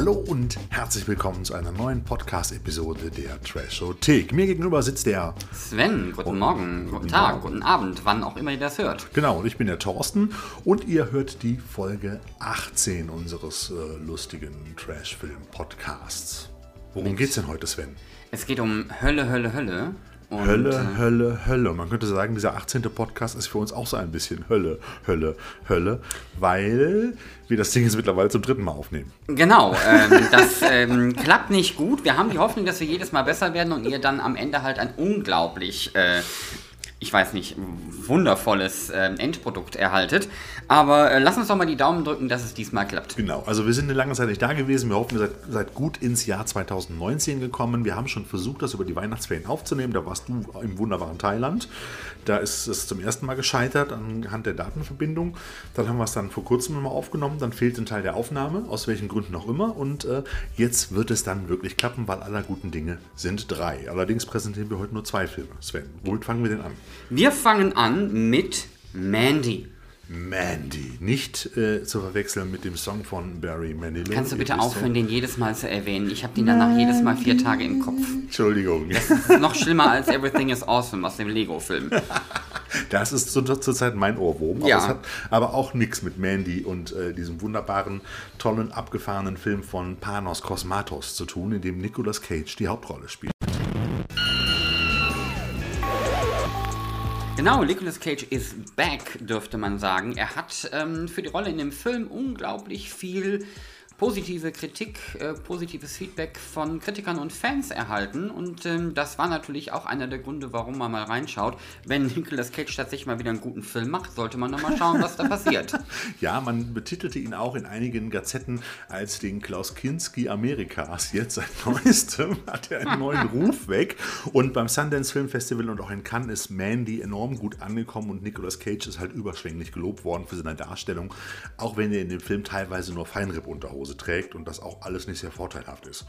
Hallo und herzlich willkommen zu einer neuen Podcast-Episode der Trashothek. Mir gegenüber sitzt der Sven. Guten Morgen, guten Tag, Morgen. guten Abend, wann auch immer ihr das hört. Genau, und ich bin der Thorsten und ihr hört die Folge 18 unseres äh, lustigen Trash-Film-Podcasts. Worum geht es denn heute, Sven? Es geht um Hölle, Hölle, Hölle. Und Hölle, äh, Hölle, Hölle. Man könnte sagen, dieser 18. Podcast ist für uns auch so ein bisschen Hölle, Hölle, Hölle, weil wir das Ding jetzt mittlerweile zum dritten Mal aufnehmen. Genau, ähm, das ähm, klappt nicht gut. Wir haben die Hoffnung, dass wir jedes Mal besser werden und ihr dann am Ende halt ein unglaublich äh, ich weiß nicht, wundervolles äh, Endprodukt erhaltet. Aber äh, lass uns doch mal die Daumen drücken, dass es diesmal klappt. Genau, also wir sind eine lange Zeit nicht da gewesen. Wir hoffen, ihr seid, seid, gut ins Jahr 2019 gekommen. Wir haben schon versucht, das über die Weihnachtsferien aufzunehmen. Da warst du im wunderbaren Thailand. Da ist es zum ersten Mal gescheitert anhand der Datenverbindung. Dann haben wir es dann vor kurzem nochmal aufgenommen. Dann fehlt ein Teil der Aufnahme, aus welchen Gründen auch immer. Und äh, jetzt wird es dann wirklich klappen, weil aller guten Dinge sind drei. Allerdings präsentieren wir heute nur zwei Filme. Sven, womit fangen wir denn an? Wir fangen an mit Mandy. Mandy. Nicht äh, zu verwechseln mit dem Song von Barry Manilow. Kannst du bitte aufhören, den jedes Mal zu erwähnen? Ich habe den danach jedes Mal vier Tage im Kopf. Entschuldigung. Das ist noch schlimmer als Everything is Awesome aus dem Lego-Film. das ist zurzeit zu mein Ohrwurm. Aber ja. es hat aber auch nichts mit Mandy und äh, diesem wunderbaren, tollen, abgefahrenen Film von Panos Kosmatos zu tun, in dem Nicolas Cage die Hauptrolle spielt. Genau, Nicolas Cage is back, dürfte man sagen. Er hat ähm, für die Rolle in dem Film unglaublich viel positive Kritik, äh, positives Feedback von Kritikern und Fans erhalten. Und ähm, das war natürlich auch einer der Gründe, warum man mal reinschaut. Wenn Nicolas Cage tatsächlich mal wieder einen guten Film macht, sollte man noch mal schauen, was da passiert. Ja, man betitelte ihn auch in einigen Gazetten als den Klaus Kinski Amerikas. Jetzt seit neuestem hat er einen neuen Ruf weg. Und beim Sundance Film Festival und auch in Cannes ist Mandy enorm gut angekommen und Nicolas Cage ist halt überschwänglich gelobt worden für seine Darstellung, auch wenn er in dem Film teilweise nur Feinripp-Unterhose Hose trägt und das auch alles nicht sehr vorteilhaft ist.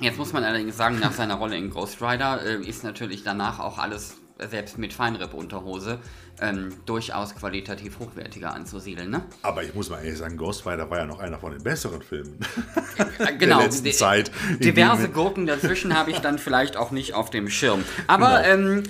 Jetzt muss man allerdings sagen, nach seiner Rolle in Ghost Rider äh, ist natürlich danach auch alles, selbst mit Feinripp-Unterhose, ähm, durchaus qualitativ hochwertiger anzusiedeln. Ne? Aber ich muss mal ehrlich sagen, Ghost Rider war ja noch einer von den besseren Filmen äh, genau, der letzten Zeit. Diverse Gurken dazwischen habe ich dann vielleicht auch nicht auf dem Schirm. Aber genau. ähm,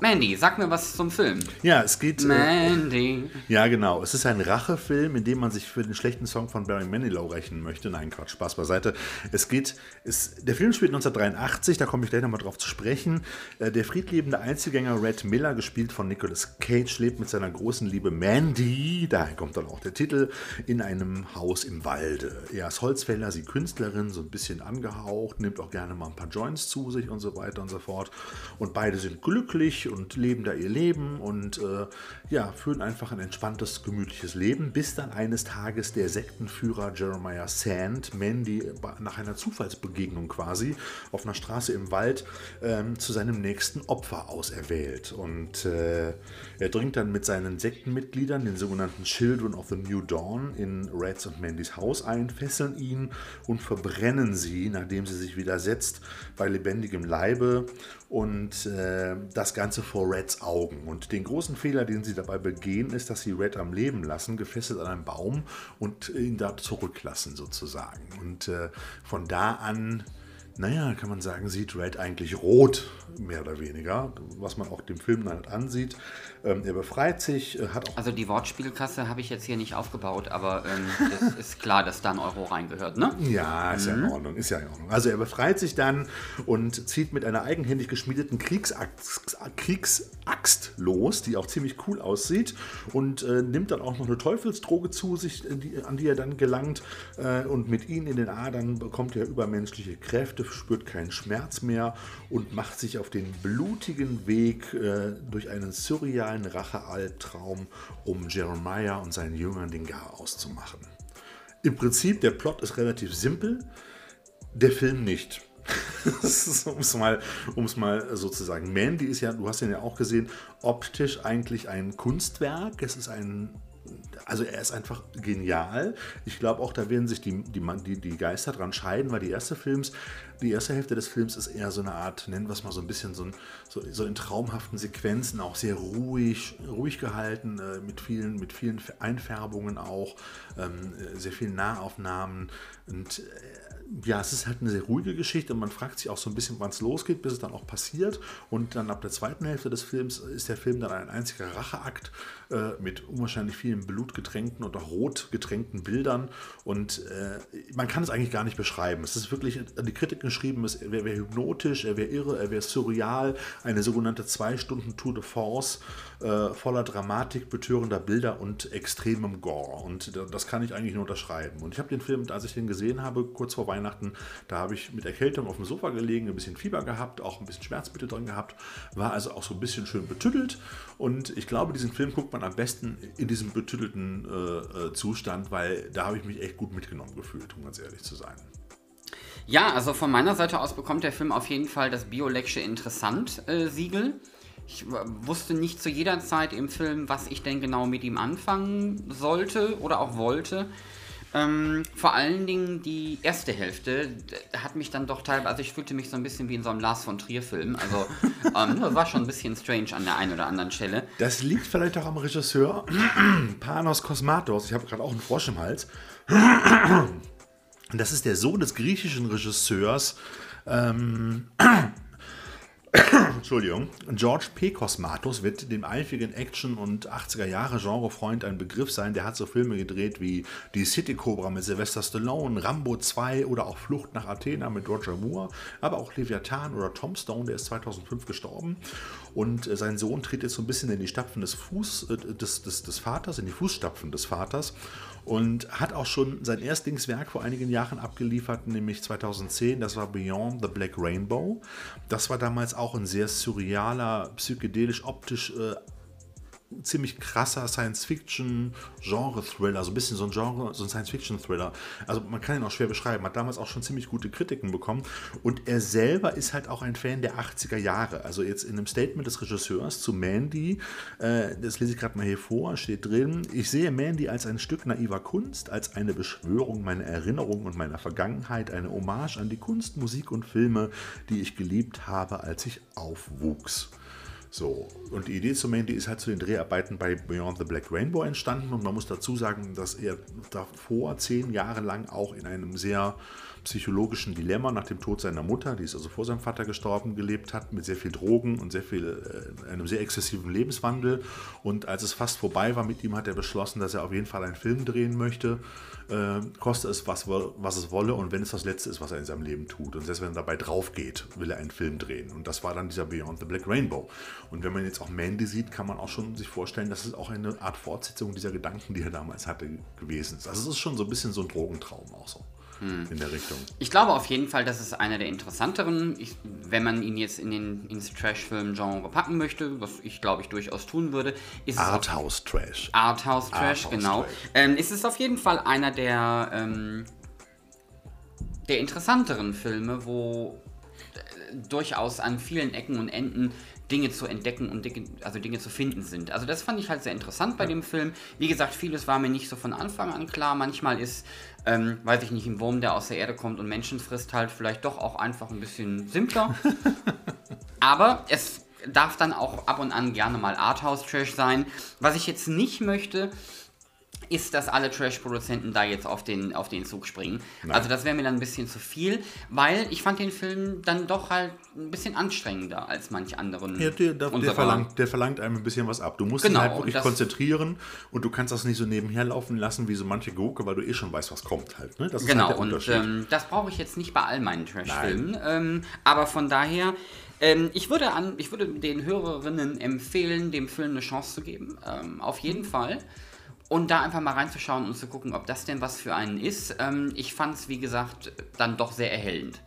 Mandy, sag mir was zum Film. Ja, es geht. Äh, Mandy. Äh, ja, genau. Es ist ein Rachefilm, in dem man sich für den schlechten Song von Barry Manilow rechnen möchte. Nein, Quatsch, Spaß beiseite. Es geht. Es, der Film spielt 1983, da komme ich gleich nochmal drauf zu sprechen. Äh, der friedliebende Einzelgänger Red Miller, gespielt von Nicolas Cage, lebt mit seiner großen Liebe Mandy, daher kommt dann auch der Titel, in einem Haus im Walde. Er ist Holzfäller, sie Künstlerin, so ein bisschen angehaucht, nimmt auch gerne mal ein paar Joints zu sich und so weiter und so fort. Und beide sind glücklich und leben da ihr Leben und äh, ja, führen einfach ein entspanntes, gemütliches Leben, bis dann eines Tages der Sektenführer Jeremiah Sand Mandy nach einer Zufallsbegegnung quasi auf einer Straße im Wald ähm, zu seinem nächsten Opfer auserwählt. Und äh, er dringt dann mit seinen Sektenmitgliedern, den sogenannten Children of the New Dawn, in Reds und Mandys Haus ein, fesseln ihn und verbrennen sie, nachdem sie sich widersetzt, bei lebendigem Leibe und äh, das Ganze vor Reds Augen. Und den großen Fehler, den sie dabei begehen, ist, dass sie Red am Leben lassen, gefesselt an einem Baum und ihn da zurücklassen sozusagen. Und äh, von da an naja, kann man sagen, sieht Red eigentlich rot, mehr oder weniger, was man auch dem Film halt ansieht. Ähm, er befreit sich, äh, hat auch. Also die Wortspielkasse habe ich jetzt hier nicht aufgebaut, aber ähm, es ist klar, dass da ein Euro reingehört, ne? Ja, ist mhm. ja in mhm. Ordnung, ist ja in Ordnung. Also er befreit sich dann und zieht mit einer eigenhändig geschmiedeten Kriegsaxt, Kriegsaxt los, die auch ziemlich cool aussieht und äh, nimmt dann auch noch eine Teufelsdroge zu sich, die, an die er dann gelangt äh, und mit ihnen in den Adern bekommt er übermenschliche Kräfte spürt keinen Schmerz mehr und macht sich auf den blutigen Weg äh, durch einen surrealen Rachealbtraum, um Jeremiah und seinen Jüngern den Garaus zu machen. Im Prinzip, der Plot ist relativ simpel, der Film nicht. um es mal, mal sozusagen. Mandy ist ja, du hast ihn ja auch gesehen, optisch eigentlich ein Kunstwerk. Es ist ein also er ist einfach genial. Ich glaube auch, da werden sich die, die, die, die Geister dran scheiden, weil die erste Films, die erste Hälfte des Films ist eher so eine Art, nennen wir es mal so ein bisschen so, ein, so, so in traumhaften Sequenzen, auch sehr ruhig, ruhig gehalten, äh, mit, vielen, mit vielen Einfärbungen auch, ähm, sehr vielen Nahaufnahmen und äh, ja, es ist halt eine sehr ruhige Geschichte und man fragt sich auch so ein bisschen, wann es losgeht, bis es dann auch passiert. Und dann ab der zweiten Hälfte des Films ist der Film dann ein einziger Racheakt äh, mit unwahrscheinlich vielen blutgetränkten oder rotgetränkten Bildern. Und äh, man kann es eigentlich gar nicht beschreiben. Es ist wirklich, die Kritik geschrieben er wäre hypnotisch, er wäre irre, er wäre surreal, eine sogenannte zwei Stunden Tour de Force äh, voller Dramatik, betörender Bilder und extremem Gore. Und das kann ich eigentlich nur unterschreiben. Und ich habe den Film, als ich den gesehen habe, kurz vor Weihnachten, Weihnachten. Da habe ich mit Erkältung auf dem Sofa gelegen, ein bisschen Fieber gehabt, auch ein bisschen Schmerzmittel drin gehabt, war also auch so ein bisschen schön betüttelt. Und ich glaube, diesen Film guckt man am besten in diesem betüttelten äh, äh Zustand, weil da habe ich mich echt gut mitgenommen gefühlt, um ganz ehrlich zu sein. Ja, also von meiner Seite aus bekommt der Film auf jeden Fall das Biolecksche Interessant-Siegel. Äh, ich wusste nicht zu jeder Zeit im Film, was ich denn genau mit ihm anfangen sollte oder auch wollte. Ähm, vor allen Dingen die erste Hälfte hat mich dann doch teilweise, also ich fühlte mich so ein bisschen wie in so einem Lars von Trier-Film. Also ähm, das war schon ein bisschen strange an der einen oder anderen Stelle. Das liegt vielleicht auch am Regisseur Panos Kosmatos. Ich habe gerade auch einen Frosch im Hals. Das ist der Sohn des griechischen Regisseurs. Ähm, Entschuldigung. George P. Cosmatos wird dem eifrigen Action- und 80er-Jahre-Genrefreund ein Begriff sein. Der hat so Filme gedreht wie Die City Cobra mit Sylvester Stallone, Rambo 2 oder auch Flucht nach Athena mit Roger Moore, aber auch Leviathan oder Tom Stone, der ist 2005 gestorben. Und äh, sein Sohn tritt jetzt so ein bisschen in die Stapfen des, Fuß, äh, des, des, des Vaters, in die Fußstapfen des Vaters und hat auch schon sein Erstlingswerk vor einigen Jahren abgeliefert, nämlich 2010, das war Beyond the Black Rainbow. Das war damals auch ein sehr surrealer, psychedelisch optisch äh, ziemlich krasser Science-Fiction-Genre-Thriller, so ein bisschen so ein Genre, so ein Science-Fiction-Thriller. Also man kann ihn auch schwer beschreiben, hat damals auch schon ziemlich gute Kritiken bekommen und er selber ist halt auch ein Fan der 80er Jahre. Also jetzt in einem Statement des Regisseurs zu Mandy, äh, das lese ich gerade mal hier vor, steht drin, ich sehe Mandy als ein Stück naiver Kunst, als eine Beschwörung meiner Erinnerung und meiner Vergangenheit, eine Hommage an die Kunst, Musik und Filme, die ich geliebt habe, als ich aufwuchs. So, und die Idee zum Mandy ist halt zu den Dreharbeiten bei Beyond the Black Rainbow entstanden. Und man muss dazu sagen, dass er davor zehn Jahre lang auch in einem sehr psychologischen Dilemma nach dem Tod seiner Mutter, die ist also vor seinem Vater gestorben, gelebt hat, mit sehr viel Drogen und sehr viel, äh, einem sehr exzessiven Lebenswandel. Und als es fast vorbei war mit ihm, hat er beschlossen, dass er auf jeden Fall einen Film drehen möchte, äh, koste es, was, was es wolle und wenn es das Letzte ist, was er in seinem Leben tut. Und selbst wenn er dabei drauf geht, will er einen Film drehen. Und das war dann dieser Beyond the Black Rainbow. Und wenn man jetzt auch Mandy sieht, kann man auch schon sich vorstellen, dass es auch eine Art Fortsetzung dieser Gedanken, die er damals hatte, gewesen ist. Also es ist schon so ein bisschen so ein Drogentraum auch so hm. in der Richtung. Ich glaube auf jeden Fall, dass es einer der interessanteren, ich, wenn man ihn jetzt in den, ins Trash-Film-Genre packen möchte, was ich glaube ich durchaus tun würde, ist Arthouse-Trash. Arthouse-Trash, Art genau. Ähm, ist es auf jeden Fall einer der, ähm, der interessanteren Filme, wo äh, durchaus an vielen Ecken und Enden Dinge zu entdecken und Dinge, also Dinge zu finden sind. Also das fand ich halt sehr interessant bei ja. dem Film. Wie gesagt, vieles war mir nicht so von Anfang an klar. Manchmal ist, ähm, weiß ich nicht, ein Wurm, der aus der Erde kommt und Menschen frisst, halt vielleicht doch auch einfach ein bisschen simpler. Aber es darf dann auch ab und an gerne mal Arthouse-Trash sein. Was ich jetzt nicht möchte, ist, dass alle Trash-Produzenten da jetzt auf den, auf den Zug springen. Nein. Also das wäre mir dann ein bisschen zu viel, weil ich fand den Film dann doch halt ein bisschen anstrengender als manch anderen. Ja, der, der, der verlangt, der verlangt einem ein bisschen was ab. Du musst genau, dich halt wirklich konzentrieren und du kannst das nicht so nebenher laufen lassen wie so manche Gurke, weil du eh schon weißt, was kommt halt. Ne? Das genau, halt und ähm, das brauche ich jetzt nicht bei all meinen Trash-Filmen. Ähm, aber von daher ähm, ich, würde an, ich würde den Hörerinnen empfehlen, dem Film eine Chance zu geben. Ähm, auf jeden Fall. Und da einfach mal reinzuschauen und zu gucken, ob das denn was für einen ist. Ähm, ich fand es, wie gesagt, dann doch sehr erhellend.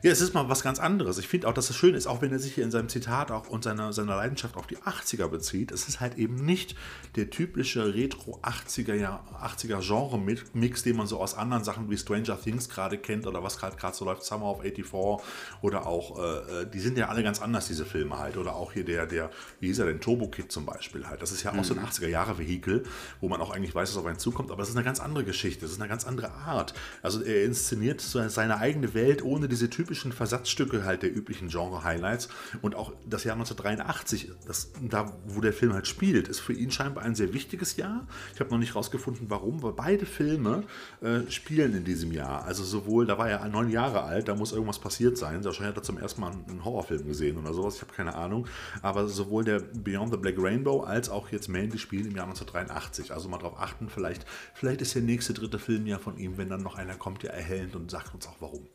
Ja, es ist mal was ganz anderes. Ich finde auch, dass es schön ist, auch wenn er sich hier in seinem Zitat auch und seiner, seiner Leidenschaft auf die 80er bezieht. Es ist halt eben nicht der typische Retro-80er 80er Genre-Mix, den man so aus anderen Sachen wie Stranger Things gerade kennt oder was gerade so läuft, Summer of 84 oder auch, äh, äh, die sind ja alle ganz anders, diese Filme halt. Oder auch hier der, der wie hieß er denn, Turbo Kid zum Beispiel halt. Das ist ja auch so ein 80er-Jahre-Vehikel, wo man auch eigentlich weiß, was auf einen zukommt, aber es ist eine ganz andere Geschichte, es ist eine ganz andere Art. Also er inszeniert seine eigene Welt ohne diese typischen typischen Versatzstücke halt der üblichen Genre-Highlights. Und auch das Jahr 1983, das, da wo der Film halt spielt, ist für ihn scheinbar ein sehr wichtiges Jahr. Ich habe noch nicht rausgefunden, warum, weil beide Filme äh, spielen in diesem Jahr. Also sowohl, da war er neun Jahre alt, da muss irgendwas passiert sein. Wahrscheinlich hat er zum ersten Mal einen Horrorfilm gesehen oder sowas, ich habe keine Ahnung. Aber sowohl der Beyond the Black Rainbow als auch jetzt Mandy spielen im Jahr 1983. Also mal darauf achten, vielleicht, vielleicht ist der nächste dritte Film ja von ihm, wenn dann noch einer kommt, ja erhellend und sagt uns auch warum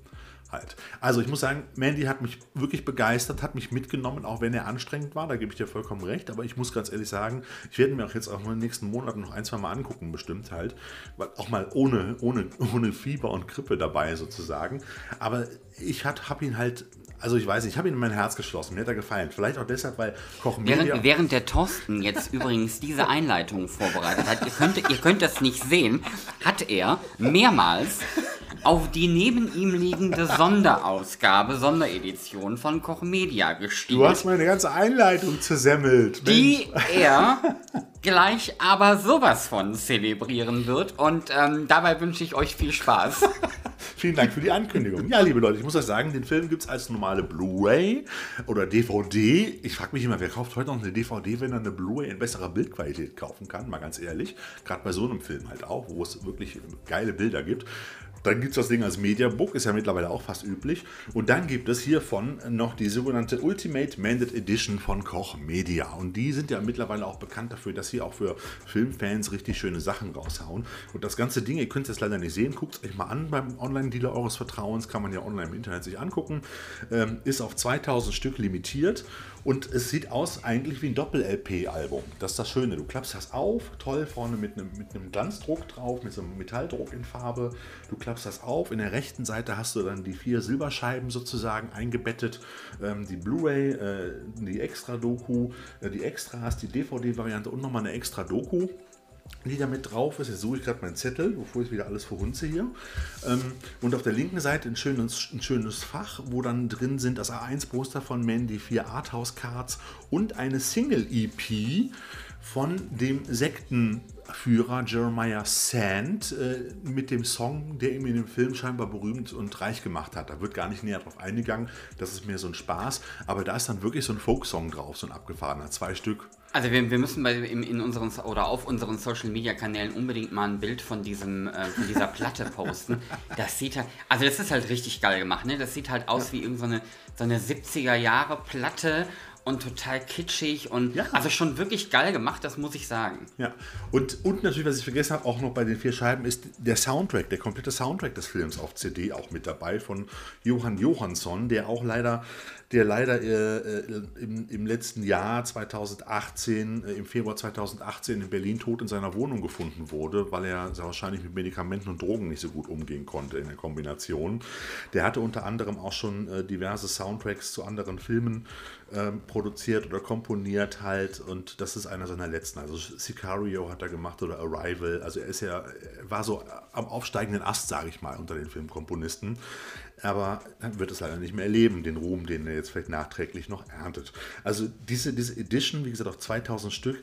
halt. Also ich muss sagen, Mandy hat mich wirklich begeistert, hat mich mitgenommen, auch wenn er anstrengend war, da gebe ich dir vollkommen recht, aber ich muss ganz ehrlich sagen, ich werde mir auch jetzt auch in den nächsten Monaten noch ein, zwei Mal angucken, bestimmt halt, weil auch mal ohne, ohne, ohne Fieber und Grippe dabei sozusagen, aber ich habe ihn halt also ich weiß nicht, ich habe ihn in mein Herz geschlossen. Mir hat er gefallen. Vielleicht auch deshalb, weil Koch Media... Während, während der Thorsten jetzt übrigens diese Einleitung vorbereitet hat, ihr könnt, ihr könnt das nicht sehen, hat er mehrmals auf die neben ihm liegende Sonderausgabe, Sonderedition von Koch Media gestiegen. Du hast meine ganze Einleitung zersemmelt. Die er gleich aber sowas von zelebrieren wird. Und ähm, dabei wünsche ich euch viel Spaß. Vielen Dank für die Ankündigung. Ja, liebe Leute, ich muss euch sagen, den Film gibt es als normale Blu-ray oder DVD. Ich frage mich immer, wer kauft heute noch eine DVD, wenn er eine Blu-ray in besserer Bildqualität kaufen kann? Mal ganz ehrlich. Gerade bei so einem Film halt auch, wo es wirklich geile Bilder gibt. Dann gibt es das Ding als Mediabook, ist ja mittlerweile auch fast üblich. Und dann gibt es hiervon noch die sogenannte Ultimate Mandate Edition von Koch Media. Und die sind ja mittlerweile auch bekannt dafür, dass sie auch für Filmfans richtig schöne Sachen raushauen. Und das ganze Ding, ihr könnt es jetzt leider nicht sehen, guckt es euch mal an beim Online-Dealer eures Vertrauens, kann man ja online im Internet sich angucken. Ähm, ist auf 2000 Stück limitiert. Und es sieht aus eigentlich wie ein Doppel-LP-Album. Das ist das Schöne. Du klappst das auf, toll, vorne mit einem, mit einem Glanzdruck drauf, mit so einem Metalldruck in Farbe. Du klappst das auf. In der rechten Seite hast du dann die vier Silberscheiben sozusagen eingebettet. Ähm, die Blu-ray, äh, die Extra-Doku, äh, die Extras, die DVD-Variante und nochmal eine Extra-Doku die da mit drauf ist. Jetzt suche ich gerade meinen Zettel, bevor ich wieder alles verhunze hier. Ähm, und auf der linken Seite ein schönes, ein schönes Fach, wo dann drin sind das A1-Poster von Mandy, vier Arthouse-Cards und eine Single-EP von dem Sektenführer Jeremiah Sand äh, mit dem Song, der ihm in dem Film scheinbar berühmt und reich gemacht hat. Da wird gar nicht näher drauf eingegangen. Das ist mir so ein Spaß. Aber da ist dann wirklich so ein Folksong drauf, so ein abgefahrener. Zwei Stück. Also wir, wir müssen bei, in, in unseren oder auf unseren Social Media Kanälen unbedingt mal ein Bild von diesem äh, von dieser Platte posten. Das sieht halt, also das ist halt richtig geil gemacht, ne? Das sieht halt aus ja. wie irgendeine so eine 70er Jahre Platte und total kitschig und ja. also schon wirklich geil gemacht, das muss ich sagen. Ja, und, und natürlich, was ich vergessen habe, auch noch bei den vier Scheiben ist der Soundtrack, der komplette Soundtrack des Films auf CD auch mit dabei von Johann Johansson, der auch leider der leider äh, äh, im, im, letzten Jahr 2018, äh, im Februar 2018 in Berlin tot in seiner Wohnung gefunden wurde, weil er wahrscheinlich mit Medikamenten und Drogen nicht so gut umgehen konnte in der Kombination. Der hatte unter anderem auch schon äh, diverse Soundtracks zu anderen Filmen ähm, produziert oder komponiert halt und das ist einer seiner letzten. Also Sicario hat er gemacht oder Arrival. Also er ist ja, war so am aufsteigenden Ast, sage ich mal, unter den Filmkomponisten aber dann wird es leider nicht mehr erleben, den Ruhm, den er jetzt vielleicht nachträglich noch erntet. Also diese, diese Edition, wie gesagt, auf 2000 Stück,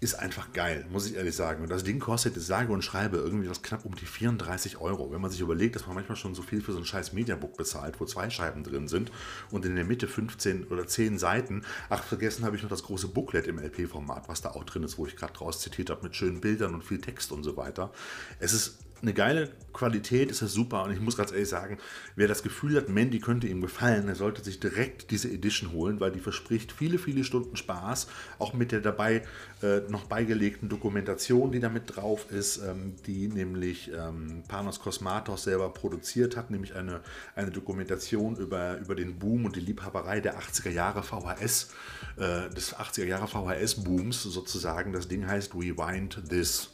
ist einfach geil, muss ich ehrlich sagen. Und das Ding kostet, sage und schreibe, irgendwie was knapp um die 34 Euro. Wenn man sich überlegt, dass man manchmal schon so viel für so ein scheiß Mediabook bezahlt, wo zwei Scheiben drin sind und in der Mitte 15 oder 10 Seiten. Ach, vergessen habe ich noch das große Booklet im LP-Format, was da auch drin ist, wo ich gerade draus zitiert habe, mit schönen Bildern und viel Text und so weiter. Es ist eine geile Qualität, ist das super. Und ich muss ganz ehrlich sagen, wer das Gefühl hat, Mandy könnte ihm gefallen, der sollte sich direkt diese Edition holen, weil die verspricht viele, viele Stunden Spaß, auch mit der dabei äh, noch beigelegten Dokumentation, die damit drauf ist, ähm, die nämlich ähm, Panos Kosmatos selber produziert hat, nämlich eine, eine Dokumentation über, über den Boom und die Liebhaberei der 80er Jahre VHS, äh, des 80er Jahre VHS-Booms sozusagen. Das Ding heißt Rewind This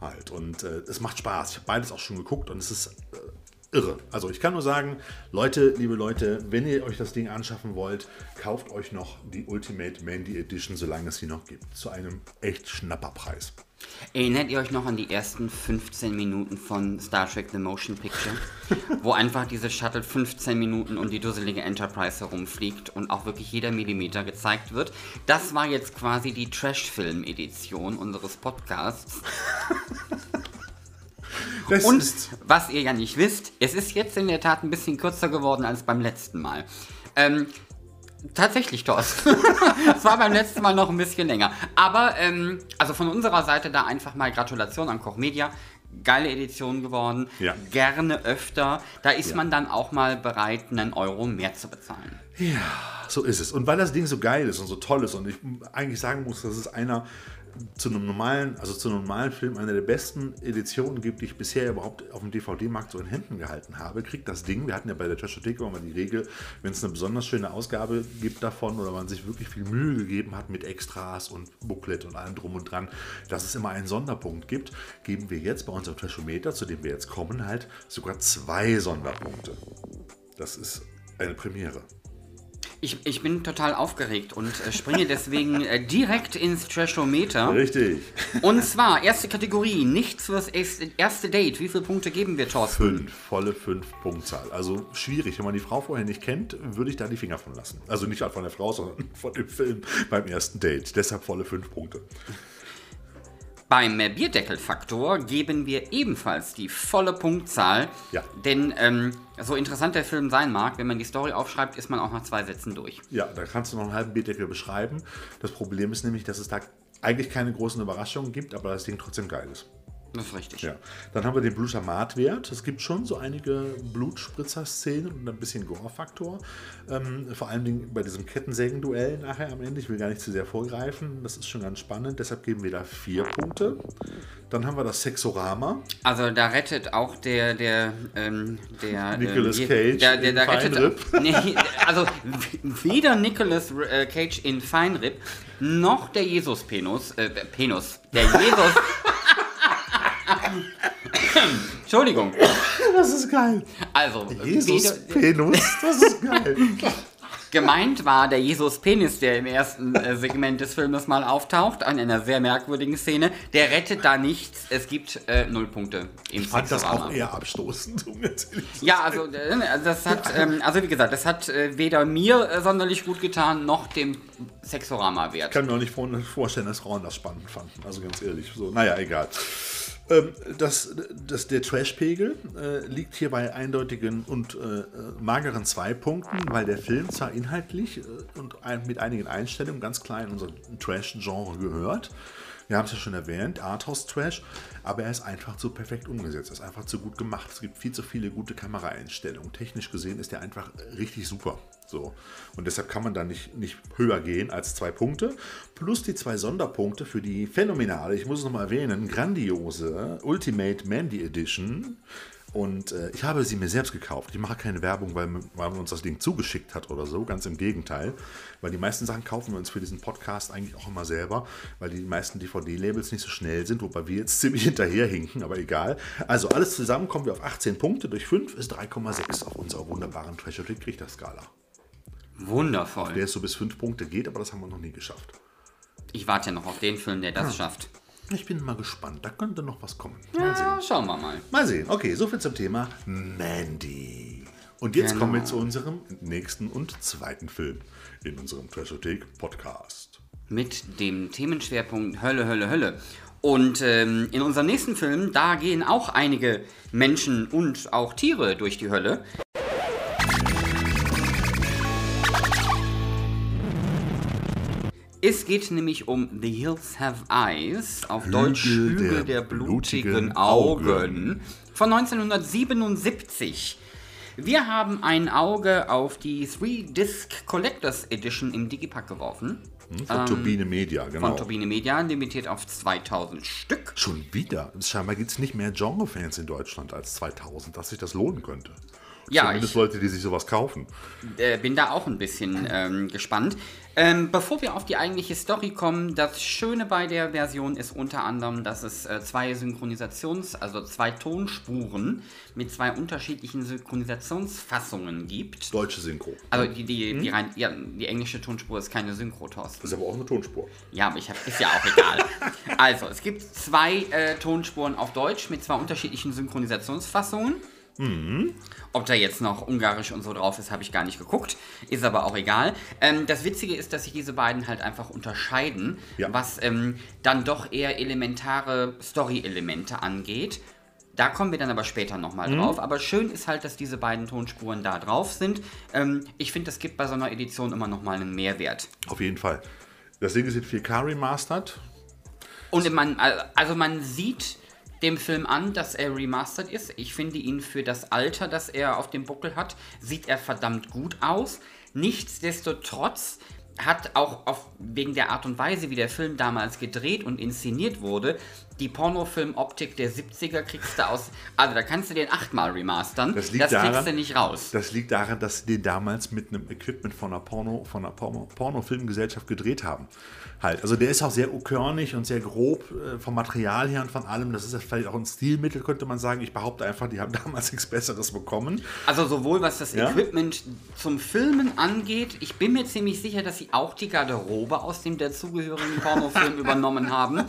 halt. Und äh, es macht Spaß. Ich habe beides auch schon geguckt und es ist, äh, irre. Also ich kann nur sagen, Leute, liebe Leute, wenn ihr euch das Ding anschaffen wollt, kauft euch noch die Ultimate Mandy Edition, solange es sie noch gibt, zu einem echt Schnapperpreis. Erinnert ihr euch noch an die ersten 15 Minuten von Star Trek The Motion Picture? wo einfach diese Shuttle 15 Minuten um die dusselige Enterprise herumfliegt und auch wirklich jeder Millimeter gezeigt wird. Das war jetzt quasi die Trash-Film-Edition unseres Podcasts. Das Und was ihr ja nicht wisst, es ist jetzt in der Tat ein bisschen kürzer geworden als beim letzten Mal. Ähm, tatsächlich, Thorsten. Es war beim letzten Mal noch ein bisschen länger. Aber, ähm, also von unserer Seite da einfach mal Gratulation an Koch Media. Geile Edition geworden. Ja. Gerne öfter. Da ist Ja. man dann auch mal bereit, einen Euro mehr zu bezahlen. So ist es. Und weil das Ding so geil ist und so toll ist und ich eigentlich sagen muss, dass es einer zu einem normalen, also zu einem normalen Film eine der besten Editionen gibt, die ich bisher überhaupt auf dem DVD-Markt so in Händen gehalten habe, kriegt das Ding, wir hatten ja bei der Trashothek immer mal die Regel, wenn es eine besonders schöne Ausgabe gibt davon oder man sich wirklich viel Mühe gegeben hat mit Extras und Booklet und allem drum und dran, dass es immer einen Sonderpunkt gibt, geben wir jetzt bei unserem Trashometer, zu dem wir jetzt kommen, halt sogar zwei Sonderpunkte. Das ist eine Premiere. Ich, ich bin total aufgeregt und äh, springe deswegen äh, direkt ins Trashometer. Richtig. Und zwar, erste Kategorie, nichts fürs erste erste Date. Wie viele Punkte geben wir, Thorsten? Fünf, volle fünf Punktzahl. Also schwierig. Wenn man die Frau vorher nicht kennt, würde ich da die Finger von lassen. Also nicht von der Frau, sondern von dem Film beim ersten Date. Deshalb volle fünf Punkte. Beim Bierdeckelfaktor geben wir ebenfalls die volle Punktzahl. Ja. Denn ähm, so interessant der Film sein mag, wenn man die Story aufschreibt, ist man auch nach zwei Sätzen durch. Ja, da kannst du noch einen halben Bierdeckel beschreiben. Das Problem ist nämlich, dass es da eigentlich keine großen Überraschungen gibt, aber das Ding trotzdem geil ist. Das ist richtig. Ja. Dann haben wir den Blutamatwert. Es gibt schon so einige Blutspritzer-Szenen und ein bisschen Gore-Faktor. Ähm, vor allen Dingen bei diesem Kettensägen-Duell nachher am Ende. Ich will gar nicht zu sehr vorgreifen. Das ist schon ganz spannend. Deshalb geben wir da vier Punkte. Dann haben wir das Sexorama. Also da rettet auch der, der, ähm, der... Nicolas ähm, Cage Der, der, in der rettet, nee, also weder Nicolas äh, Cage in Feinripp, noch der Jesus-Penus, äh, Penus, der Jesus... Entschuldigung. Das ist geil. Also, Jesus Penus. Das ist geil. gemeint war der Jesus-Penis, der im ersten äh, Segment des Filmes mal auftaucht, an einer sehr merkwürdigen Szene. Der rettet da nichts. Es gibt äh, null Punkte im Ich fand das auch eher abstoßend. um Ja, also äh, also das hat, ähm, also wie gesagt, das hat äh, weder mir äh, sonderlich gut getan, noch dem Sexorama-Wert. Ich kann mir auch nicht vor- vorstellen, dass Frauen das spannend fanden. Also ganz ehrlich. So, naja, egal. Ähm, das, das, der Trashpegel äh, liegt hier bei eindeutigen und äh, mageren zwei Punkten, weil der Film zwar inhaltlich äh, und ein, mit einigen Einstellungen ganz klar in unser Trash-Genre gehört. Wir haben es ja schon erwähnt, Arthouse-Trash, aber er ist einfach zu perfekt umgesetzt. Er ist einfach zu gut gemacht. Es gibt viel zu viele gute Kameraeinstellungen. Technisch gesehen ist er einfach richtig super. So. Und deshalb kann man da nicht, nicht höher gehen als zwei Punkte. Plus die zwei Sonderpunkte für die phänomenale, ich muss es nochmal erwähnen, grandiose Ultimate Mandy Edition. Und äh, ich habe sie mir selbst gekauft. Ich mache keine Werbung, weil, weil man uns das Ding zugeschickt hat oder so. Ganz im Gegenteil. Weil die meisten Sachen kaufen wir uns für diesen Podcast eigentlich auch immer selber, weil die meisten DVD-Labels nicht so schnell sind, wobei wir jetzt ziemlich hinterherhinken, aber egal. Also alles zusammen kommen wir auf 18 Punkte. Durch 5 ist 3,6 auf unserer wunderbaren Treasure-Skala. Wundervoll. Der es so bis 5 Punkte geht, aber das haben wir noch nie geschafft. Ich warte ja noch auf den Film, der das schafft. Ich bin mal gespannt. Da könnte noch was kommen. Mal sehen. Ja, schauen wir mal. Mal sehen. Okay, soviel zum Thema Mandy. Und jetzt Genau. kommen wir zu unserem nächsten und zweiten Film in unserem Trashothek Podcast. Mit dem Themenschwerpunkt Hölle, Hölle, Hölle. Und ähm, in unserem nächsten Film, da gehen auch einige Menschen und auch Tiere durch die Hölle. Es geht nämlich um The Hills Have Eyes, auf Deutsch Hügel Hügel der der, blutigen, blutigen Augen, Augen. von 1977. Wir haben ein Auge auf die 3-Disc Collectors Edition im Digipack geworfen. Von Turbine Media, genau. Ähm, Von Turbine Media, limitiert auf 2000 Stück. Schon wieder. Scheinbar gibt es nicht mehr Genre-Fans in Deutschland als 2000, dass sich das lohnen könnte. Ja, Zumindest ich- Leute, die sich sowas kaufen. äh, bin da auch ein bisschen ähm, gespannt. Ähm, bevor wir auf die eigentliche Story kommen, das Schöne bei der Version ist unter anderem, dass es äh, zwei Synchronisations-, also zwei Tonspuren mit zwei unterschiedlichen Synchronisationsfassungen gibt. Deutsche Synchro. Also die, die, Mhm. die, rein, ja, die englische Tonspur ist keine Synchro, Thorsten. Das ist aber auch eine Tonspur. Ja, aber ich hab, ist ja auch egal. Also, es gibt zwei äh, Tonspuren auf Deutsch mit zwei unterschiedlichen Synchronisationsfassungen. Ob da jetzt noch Ungarisch und so drauf ist, habe ich gar nicht geguckt. Ist aber auch egal. Ähm, das Witzige ist, dass sich diese beiden halt einfach unterscheiden, Ja. was ähm, dann doch eher elementare Story-Elemente angeht. Da kommen wir dann aber später nochmal drauf. Aber schön ist halt, dass diese beiden Tonspuren da drauf sind. Ähm, ich finde, das gibt bei so einer Edition immer nochmal einen Mehrwert. Auf jeden Fall. Das Ding ist in 4K remastered. Und man, also man sieht dem Film an, dass er remastered ist. Ich finde ihn für das Alter, das er auf dem Buckel hat, sieht er verdammt gut aus. Nichtsdestotrotz hat auch auf, wegen der Art und Weise, wie der Film damals gedreht und inszeniert wurde, die Pornofilm-Optik der 70er kriegst du aus. Also da kannst du den achtmal remastern. Das liegt kriegst daran- du nicht raus. Das liegt daran, dass sie den damals mit einem Equipment von einer Porno, von einer Porno, Pornofilmgesellschaft gedreht haben. Halt. Also der ist auch sehr körnig und sehr grob äh, vom Material her und von allem. Das ist ja vielleicht auch ein Stilmittel, könnte man sagen. Ich behaupte einfach, die haben damals nichts Besseres bekommen. Also sowohl was das Ja? Equipment zum Filmen angeht, ich bin mir ziemlich sicher, dass sie auch die Garderobe aus dem dazugehörigen Pornofilm übernommen haben.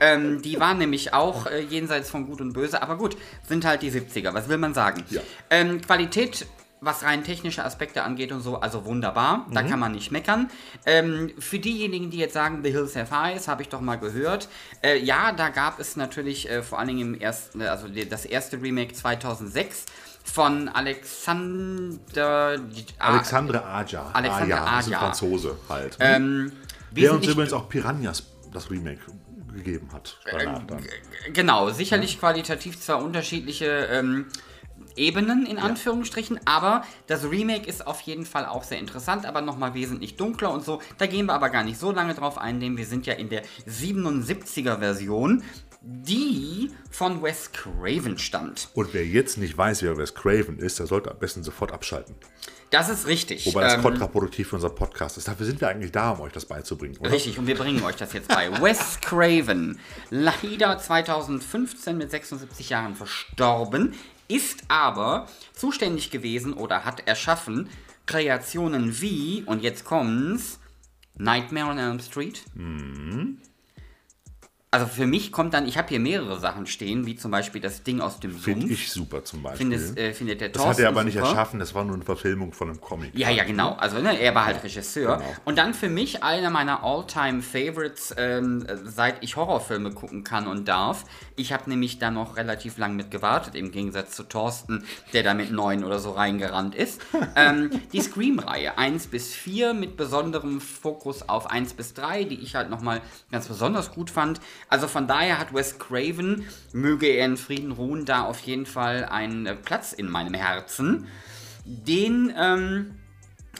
Ähm, die waren nämlich auch äh, jenseits von Gut und Böse, aber gut, sind halt die 70er, was will man sagen? Ja. Ähm, Qualität, was rein technische Aspekte angeht und so, also wunderbar, da kann man nicht meckern. Ähm, für diejenigen, die jetzt sagen, The Hills Have Eyes, habe ich doch mal gehört. Äh, ja, da gab es natürlich äh, vor allen Dingen im ersten, also das erste Remake 2006 von Alexander. Alexandre Aja. Alexandre Aja. Ein Aja. Franzose halt. Ähm, der uns übrigens auch Piranhas das Remake gegeben hat. Danach dann. Genau, sicherlich qualitativ zwar unterschiedliche ähm, Ebenen in Anführungsstrichen, aber das Remake ist auf jeden Fall auch sehr interessant, aber nochmal wesentlich dunkler und so. Da gehen wir aber gar nicht so lange drauf ein, denn wir sind ja in der 77er Version, die von Wes Craven stammt. Und wer jetzt nicht weiß, wer Wes Craven ist, der sollte am besten sofort abschalten. Das ist richtig. Wobei das Ähm, kontraproduktiv für unser Podcast ist. Dafür sind wir eigentlich da, um euch das beizubringen, oder? Richtig, und wir bringen euch das jetzt bei. Wes Craven, leider 2015 mit 76 Jahren verstorben, ist aber zuständig gewesen oder hat erschaffen Kreationen wie, und jetzt kommt's, Nightmare on Elm Street. Also für mich kommt dann, ich habe hier mehrere Sachen stehen, wie zum Beispiel das Ding aus dem Finde Sumpf. ich super zum Beispiel. Findet, äh, findet der das Thorsten hat er aber nicht super. erschaffen, das war nur eine Verfilmung von einem Comic. Ja, ja, genau. Also ne, er war halt Regisseur. Genau. Und dann für mich einer meiner All-Time-Favorites, ähm, seit ich Horrorfilme gucken kann und darf. Ich habe nämlich da noch relativ lang mit gewartet, im Gegensatz zu Thorsten, der da mit neun oder so reingerannt ist. ähm, die Scream-Reihe 1 bis 4 mit besonderem Fokus auf 1 bis 3, die ich halt nochmal ganz besonders gut fand. Also von daher hat Wes Craven, möge er in Frieden ruhen, da auf jeden Fall einen äh, Platz in meinem Herzen. Den, ähm,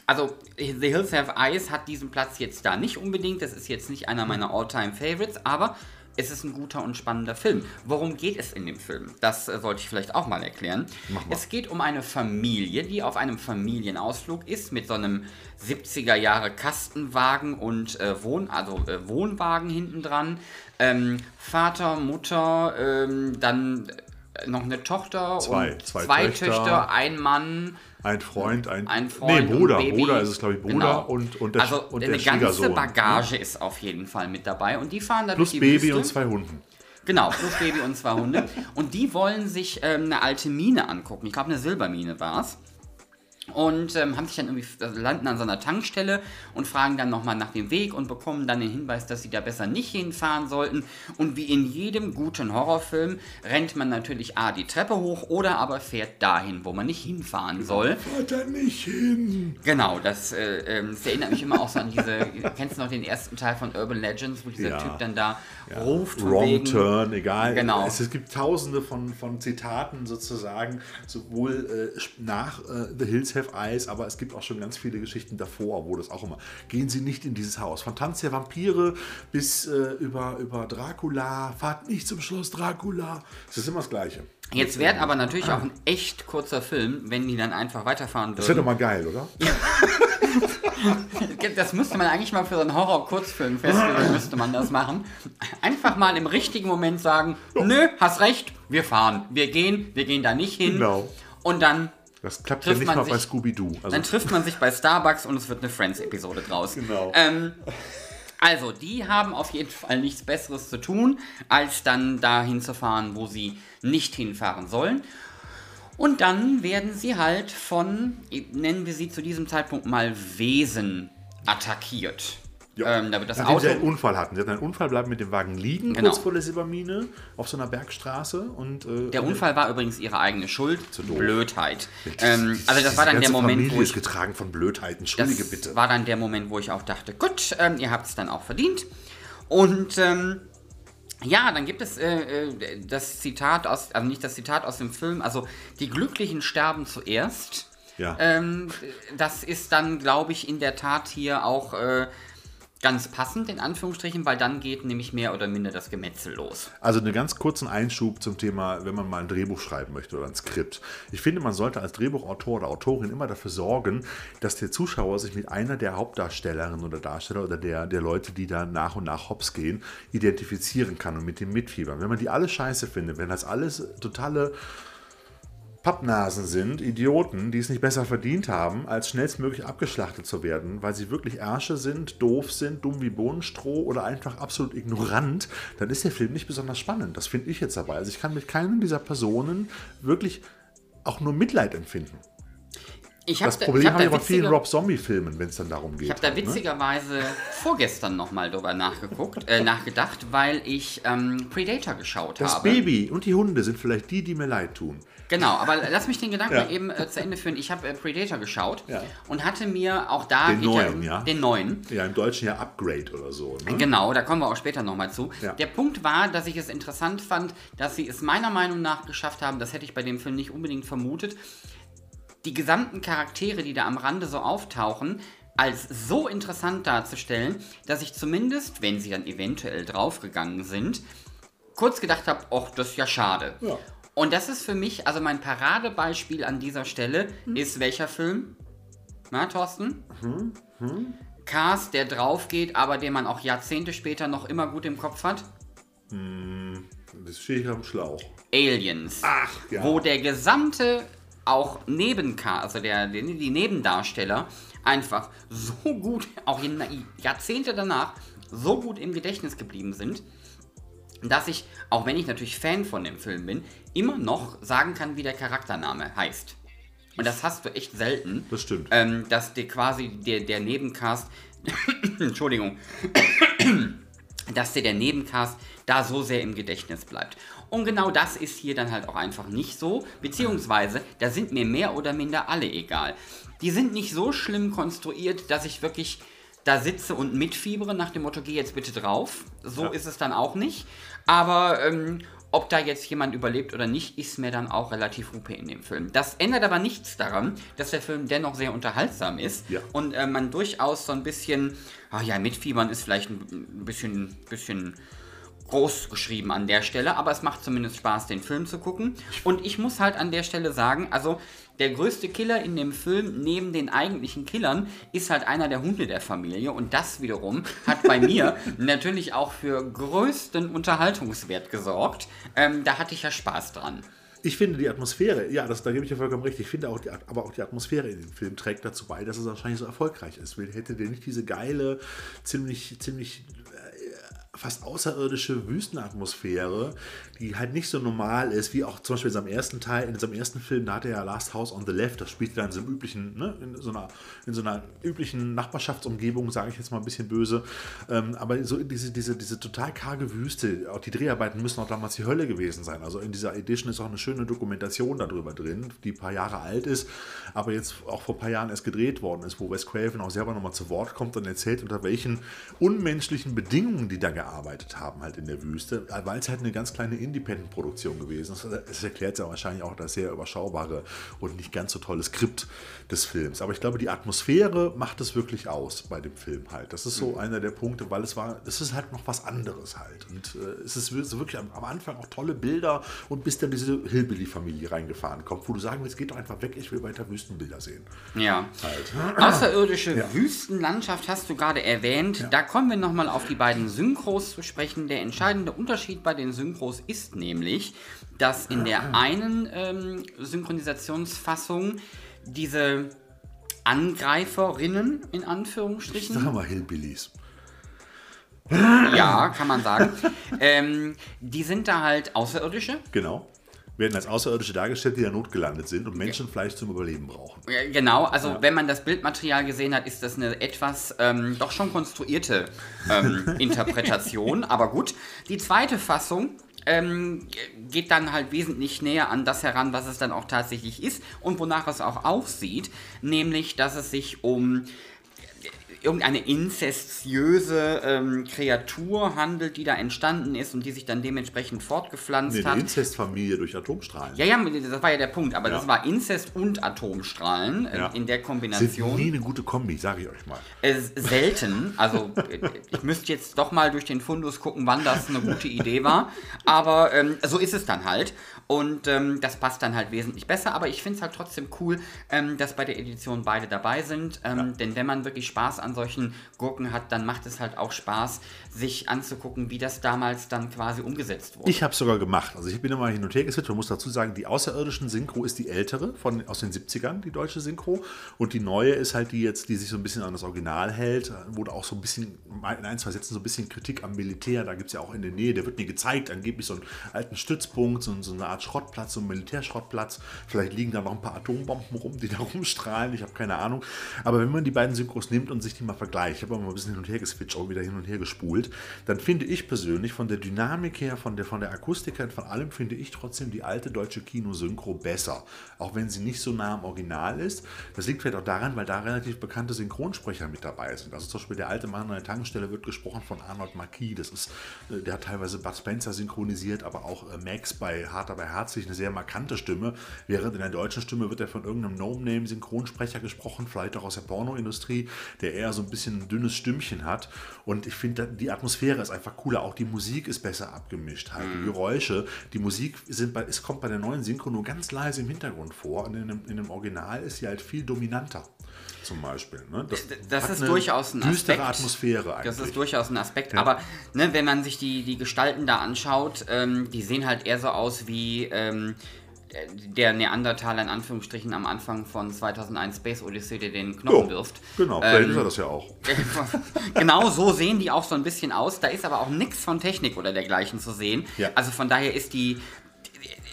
also The Hills Have Eyes hat diesen Platz jetzt da nicht unbedingt. Das ist jetzt nicht einer meiner All-Time-Favorites, aber es ist ein guter und spannender Film. Worum geht es in dem Film? Das äh, sollte ich vielleicht auch mal erklären. Es geht um eine Familie, die auf einem Familienausflug ist mit so einem 70er Jahre Kastenwagen und äh, Wohn also äh, Wohnwagen hinten dran. Ähm, Vater, Mutter, ähm, dann noch eine Tochter Zwei. und Zwei zwei, Töchter. Töchter, ein Mann. Ein Freund, ein, Ein Freund nee, Bruder. Bruder ist es, glaube ich, Bruder Genau. und, und der, also und eine der ganze Schwiegersohn. Bagage ist auf jeden Fall mit dabei und die fahren da Plus durch die Baby Wüste. und zwei Hunden. Genau, plus Baby und zwei Hunde. Und die wollen sich ähm, eine alte Mine angucken. Ich glaube, eine Silbermine war es. Und ähm, haben sich dann irgendwie, also landen an so einer Tankstelle und fragen dann nochmal nach dem Weg und bekommen dann den Hinweis, dass sie da besser nicht hinfahren sollten. Und wie in jedem guten Horrorfilm rennt man natürlich A die Treppe hoch oder aber fährt dahin, wo man nicht hinfahren soll. Fahrt da nicht hin. Genau, das, äh, ähm, das erinnert mich immer auch so an diese, kennst du noch den ersten Teil von Urban Legends, wo dieser Ja. Typ dann da ruft von Wrong wegen, Turn, egal. Genau. Es, es gibt tausende von, von Zitaten sozusagen, sowohl äh, nach äh, The Hills Always Have Eyes, aber es gibt auch schon ganz viele Geschichten davor, wo das auch immer. Gehen Sie nicht in dieses Haus. Von Tanz der Vampire bis äh, über, über Dracula, fahrt nicht zum Schloss Dracula. Es ist immer das Gleiche. Jetzt wäre aber natürlich auch ein echt kurzer Film, wenn die dann einfach weiterfahren Das wäre doch würden. mal geil, oder? Das müsste man eigentlich mal für so einen Horror-Kurzfilm festlegen, müsste man das machen. Einfach mal im richtigen Moment sagen, nö, hast recht, wir fahren, wir gehen, wir gehen da nicht hin. Genau. Und dann, Das klappt ja nicht mal bei sich- Scooby-Doo. Also, dann trifft man sich bei Starbucks und es wird eine Friends-Episode draus. Genau. Ähm, also, die haben auf jeden Fall nichts Besseres zu tun, als dann dahin zu fahren, wo sie nicht hinfahren sollen. Und dann werden sie halt von, nennen wir sie zu diesem Zeitpunkt mal Wesen attackiert. Ja. Ähm, da wird das Nachdem Auto. sie einen Unfall hatten. Sie hatten einen Unfall, bleiben mit dem Wagen liegen, Genau. kurz vor der Silbermine, auf so einer Bergstraße. Und, äh, Der Unfall war übrigens ihre eigene Schuld. doof. Blödheit. Ähm, also das war dann der Moment, Familie wo ist ich getragen von Blödheiten. Das Entschuldige bitte. war dann der Moment, wo ich auch dachte, gut, ähm, ihr habt es dann auch verdient. Und ähm, ja, dann gibt es äh, äh, das Zitat aus, also nicht das Zitat aus dem Film, also die Glücklichen sterben zuerst. Ja. Ähm, das ist dann, glaube ich, in der Tat hier auch äh, ganz passend, in Anführungsstrichen, weil dann geht nämlich mehr oder minder das Gemetzel los. Also einen ganz kurzen Einschub zum Thema, wenn man mal ein Drehbuch schreiben möchte oder ein Skript. Ich finde, man sollte als Drehbuchautor oder Autorin immer dafür sorgen, dass der Zuschauer sich mit einer der Hauptdarstellerinnen oder Darsteller oder der, der Leute, die da nach und nach hops gehen, identifizieren kann und mit dem mitfiebern. Wenn man die alle scheiße findet, wenn das alles totale Pappnasen sind, Idioten, die es nicht besser verdient haben, als schnellstmöglich abgeschlachtet zu werden, weil sie wirklich Ärsche sind, doof sind, dumm wie Bohnenstroh oder einfach absolut ignorant, dann ist der Film nicht besonders spannend. Das finde ich jetzt dabei. Also ich kann mit keinem dieser Personen wirklich auch nur Mitleid empfinden. Ich hab Das da- Problem hab habe ich aber vielen Rob Zombie-Filmen, wenn es dann darum geht. Ich habe da ne? witzigerweise vorgestern nochmal drüber nachgeguckt, äh, nachgedacht, weil ich ähm, Predator geschaut Das habe. Baby und die Hunde sind vielleicht die, die mir leid tun. Genau, aber lass mich den Gedanken Ja. eben äh, zu Ende führen. Ich habe äh, Predator geschaut Ja. und hatte mir auch da Den neuen, ja, den neuen. Ja, im Deutschen ja Upgrade oder so. Ne? Genau, da kommen wir auch später nochmal zu. Der Punkt war, dass ich es interessant fand, dass sie es meiner Meinung nach geschafft haben, das hätte ich bei dem Film nicht unbedingt vermutet, die gesamten Charaktere, die da am Rande so auftauchen, als so interessant darzustellen, dass ich zumindest, wenn sie dann eventuell draufgegangen sind, kurz gedacht habe, ach, das ist ja schade. Ja. Und das ist für mich, also mein Paradebeispiel an dieser Stelle ist welcher Film? Na, Thorsten? Cast, der drauf geht, aber den man auch Jahrzehnte später noch immer gut im Kopf hat. Das stehe ich am Schlauch. Aliens. Ach, ja. Wo der gesamte, auch Nebencast, also der, die, Nebendarsteller, einfach so gut, auch in- Jahrzehnte danach, so gut im Gedächtnis geblieben sind, dass ich, auch wenn ich natürlich Fan von dem Film bin, immer noch sagen kann, wie der Charaktername heißt. Und das hast du echt selten. Das stimmt. Ähm, dass dir quasi der, der Nebencast, Entschuldigung, dass dir der Nebencast da so sehr im Gedächtnis bleibt. Und genau das ist hier dann halt auch einfach nicht so, beziehungsweise da sind mir mehr oder minder alle egal. Die sind nicht so schlimm konstruiert, dass ich wirklich da sitze und mitfiebere nach dem Motto, geh jetzt bitte drauf. So Ja. ist es dann auch nicht. Aber ähm, ob da jetzt jemand überlebt oder nicht, ist mir dann auch relativ hupe in dem Film. Das ändert aber nichts daran, dass der Film dennoch sehr unterhaltsam ist Ja. und äh, man durchaus so ein bisschen, ah ja, mitfiebern ist vielleicht ein ein bisschen, bisschen groß geschrieben an der Stelle, aber es macht zumindest Spaß, den Film zu gucken. Und ich muss halt an der Stelle sagen, also der größte Killer in dem Film, neben den eigentlichen Killern, ist halt einer der Hunde der Familie. Und das wiederum hat bei mir natürlich auch für größten Unterhaltungswert gesorgt. Ähm, da hatte ich ja Spaß dran. Ich finde die Atmosphäre, ja, das, da gebe ich dir vollkommen recht. Ich finde auch, die, aber auch die Atmosphäre in dem Film trägt dazu bei, dass es wahrscheinlich so erfolgreich ist. Hätte der nicht diese geile, ziemlich, ziemlich fast außerirdische Wüstenatmosphäre, die halt nicht so normal ist, wie auch zum Beispiel in seinem ersten Teil, in seinem ersten Film, da hatte er ja Last House on the Left, das spielt dann in so einem üblichen, ne, in so einer, in so einer üblichen Nachbarschaftsumgebung, sage ich jetzt mal ein bisschen böse. Ähm, aber so diese, diese, diese total karge Wüste, auch die Dreharbeiten müssen auch damals die Hölle gewesen sein. Also in dieser Edition ist auch eine schöne Dokumentation darüber drin, die ein paar Jahre alt ist, aber jetzt auch vor ein paar Jahren erst gedreht worden ist, wo Wes Craven auch selber nochmal zu Wort kommt und erzählt, unter welchen unmenschlichen Bedingungen die da gearbeitet haben, halt in der Wüste, weil es halt eine ganz kleine Independent-Produktion gewesen. Es erklärt ja wahrscheinlich auch das sehr überschaubare und nicht ganz so tolle Skript des Films. Aber ich glaube, die Atmosphäre macht es wirklich aus bei dem Film halt. Das ist so mhm. einer der Punkte, weil es war, es ist halt noch was anderes halt. Und äh, es ist wirklich am, am, Anfang auch tolle Bilder und bis dann diese Hillbilly-Familie reingefahren kommt, wo du sagen willst, geht doch einfach weg, ich will weiter Wüstenbilder sehen. Ja. Halt. Außerirdische ja. Wüstenlandschaft hast du gerade erwähnt. Ja. Da kommen wir nochmal auf die beiden Synchros zu sprechen. Der entscheidende Unterschied bei den Synchros ist nämlich, dass in der einen ähm, Synchronisationsfassung diese Angreiferinnen in Anführungsstrichen. Sag mal Hillbillies. Ja, kann man sagen. ähm, die sind da halt Außerirdische. Genau werden als Außerirdische dargestellt, die da notgelandet sind und Menschenfleisch zum Überleben brauchen. Genau, also ja. wenn man das Bildmaterial gesehen hat, ist das eine etwas ähm, doch schon konstruierte ähm, Interpretation. Aber gut, die zweite Fassung ähm, geht dann halt wesentlich näher an das heran, was es dann auch tatsächlich ist und wonach es auch aussieht, nämlich dass es sich um irgendeine inzestiöse ähm, Kreatur handelt, die da entstanden ist und die sich dann dementsprechend fortgepflanzt nee, hat. Eine Inzestfamilie durch Atomstrahlen. Ja, ja, das war ja der Punkt. Aber ja. das war Inzest und Atomstrahlen äh, ja. in der Kombination. Sind nie eine gute Kombi, sage ich euch mal. Äh, selten. Also ich müsste jetzt doch mal durch den Fundus gucken, wann das eine gute Idee war. Aber ähm, so ist es dann halt. Und ähm, das passt dann halt wesentlich besser. Aber ich finde es halt trotzdem cool, ähm, dass bei der Edition beide dabei sind. Ähm, ja. Denn wenn man wirklich Spaß an solchen Gurken hat, dann macht es halt auch Spaß, sich anzugucken, wie das damals dann quasi umgesetzt wurde. Ich habe es sogar gemacht. Also ich bin immer hin und her geswitcht. Man muss dazu sagen, die außerirdischen Synchro ist die ältere von, aus den 70ern, die deutsche Synchro. Und die neue ist halt die jetzt, die sich so ein bisschen an das Original hält. Wurde auch so ein bisschen, in ein, zwei Sätzen so ein bisschen Kritik am Militär. Da gibt es ja auch in der Nähe, der wird mir gezeigt, angeblich so einen alten Stützpunkt, so, so eine Art Art Schrottplatz, so ein Militärschrottplatz. Vielleicht liegen da noch ein paar Atombomben rum, die da rumstrahlen. Ich habe keine Ahnung. Aber wenn man die beiden Synchros nimmt und sich die mal vergleicht, ich habe mal ein bisschen hin und her geswitcht, auch wieder hin und her gespult, dann finde ich persönlich von der Dynamik her, von der, von der Akustik her, von allem finde ich trotzdem die alte deutsche Kino-Synchro besser. Auch wenn sie nicht so nah am Original ist. Das liegt vielleicht auch daran, weil da relativ bekannte Synchronsprecher mit dabei sind. Also zum Beispiel der alte Mann an der Tankstelle wird gesprochen von Arnold Marquis. Das ist, äh, der hat teilweise Bud Spencer synchronisiert, aber auch äh, Max bei Hart aber herzlich eine sehr markante Stimme, während in der deutschen Stimme wird er von irgendeinem No-Name-Synchronsprecher gesprochen, vielleicht auch aus der Pornoindustrie, der eher so ein bisschen ein dünnes Stimmchen hat. Und ich finde, die Atmosphäre ist einfach cooler. Auch die Musik ist besser abgemischt. Halt. Die mhm. Geräusche, die Musik sind bei, es kommt bei der neuen Synchro nur ganz leise im Hintergrund vor. Und in dem, in dem Original ist sie halt viel dominanter zum Beispiel. Ne? Das, das ist durchaus ein düstere Aspekt. Atmosphäre eigentlich. Das ist durchaus ein Aspekt. Ja. Aber ne, wenn man sich die, die Gestalten da anschaut, ähm, die sehen halt eher so aus wie ähm, der Neandertaler in Anführungsstrichen am Anfang von 2001 Space Odyssey, der den Knochen wirft. Genau, vielleicht ähm, ist er das ja auch. genau so sehen die auch so ein bisschen aus. Da ist aber auch nichts von Technik oder dergleichen zu sehen. Ja. Also von daher ist die,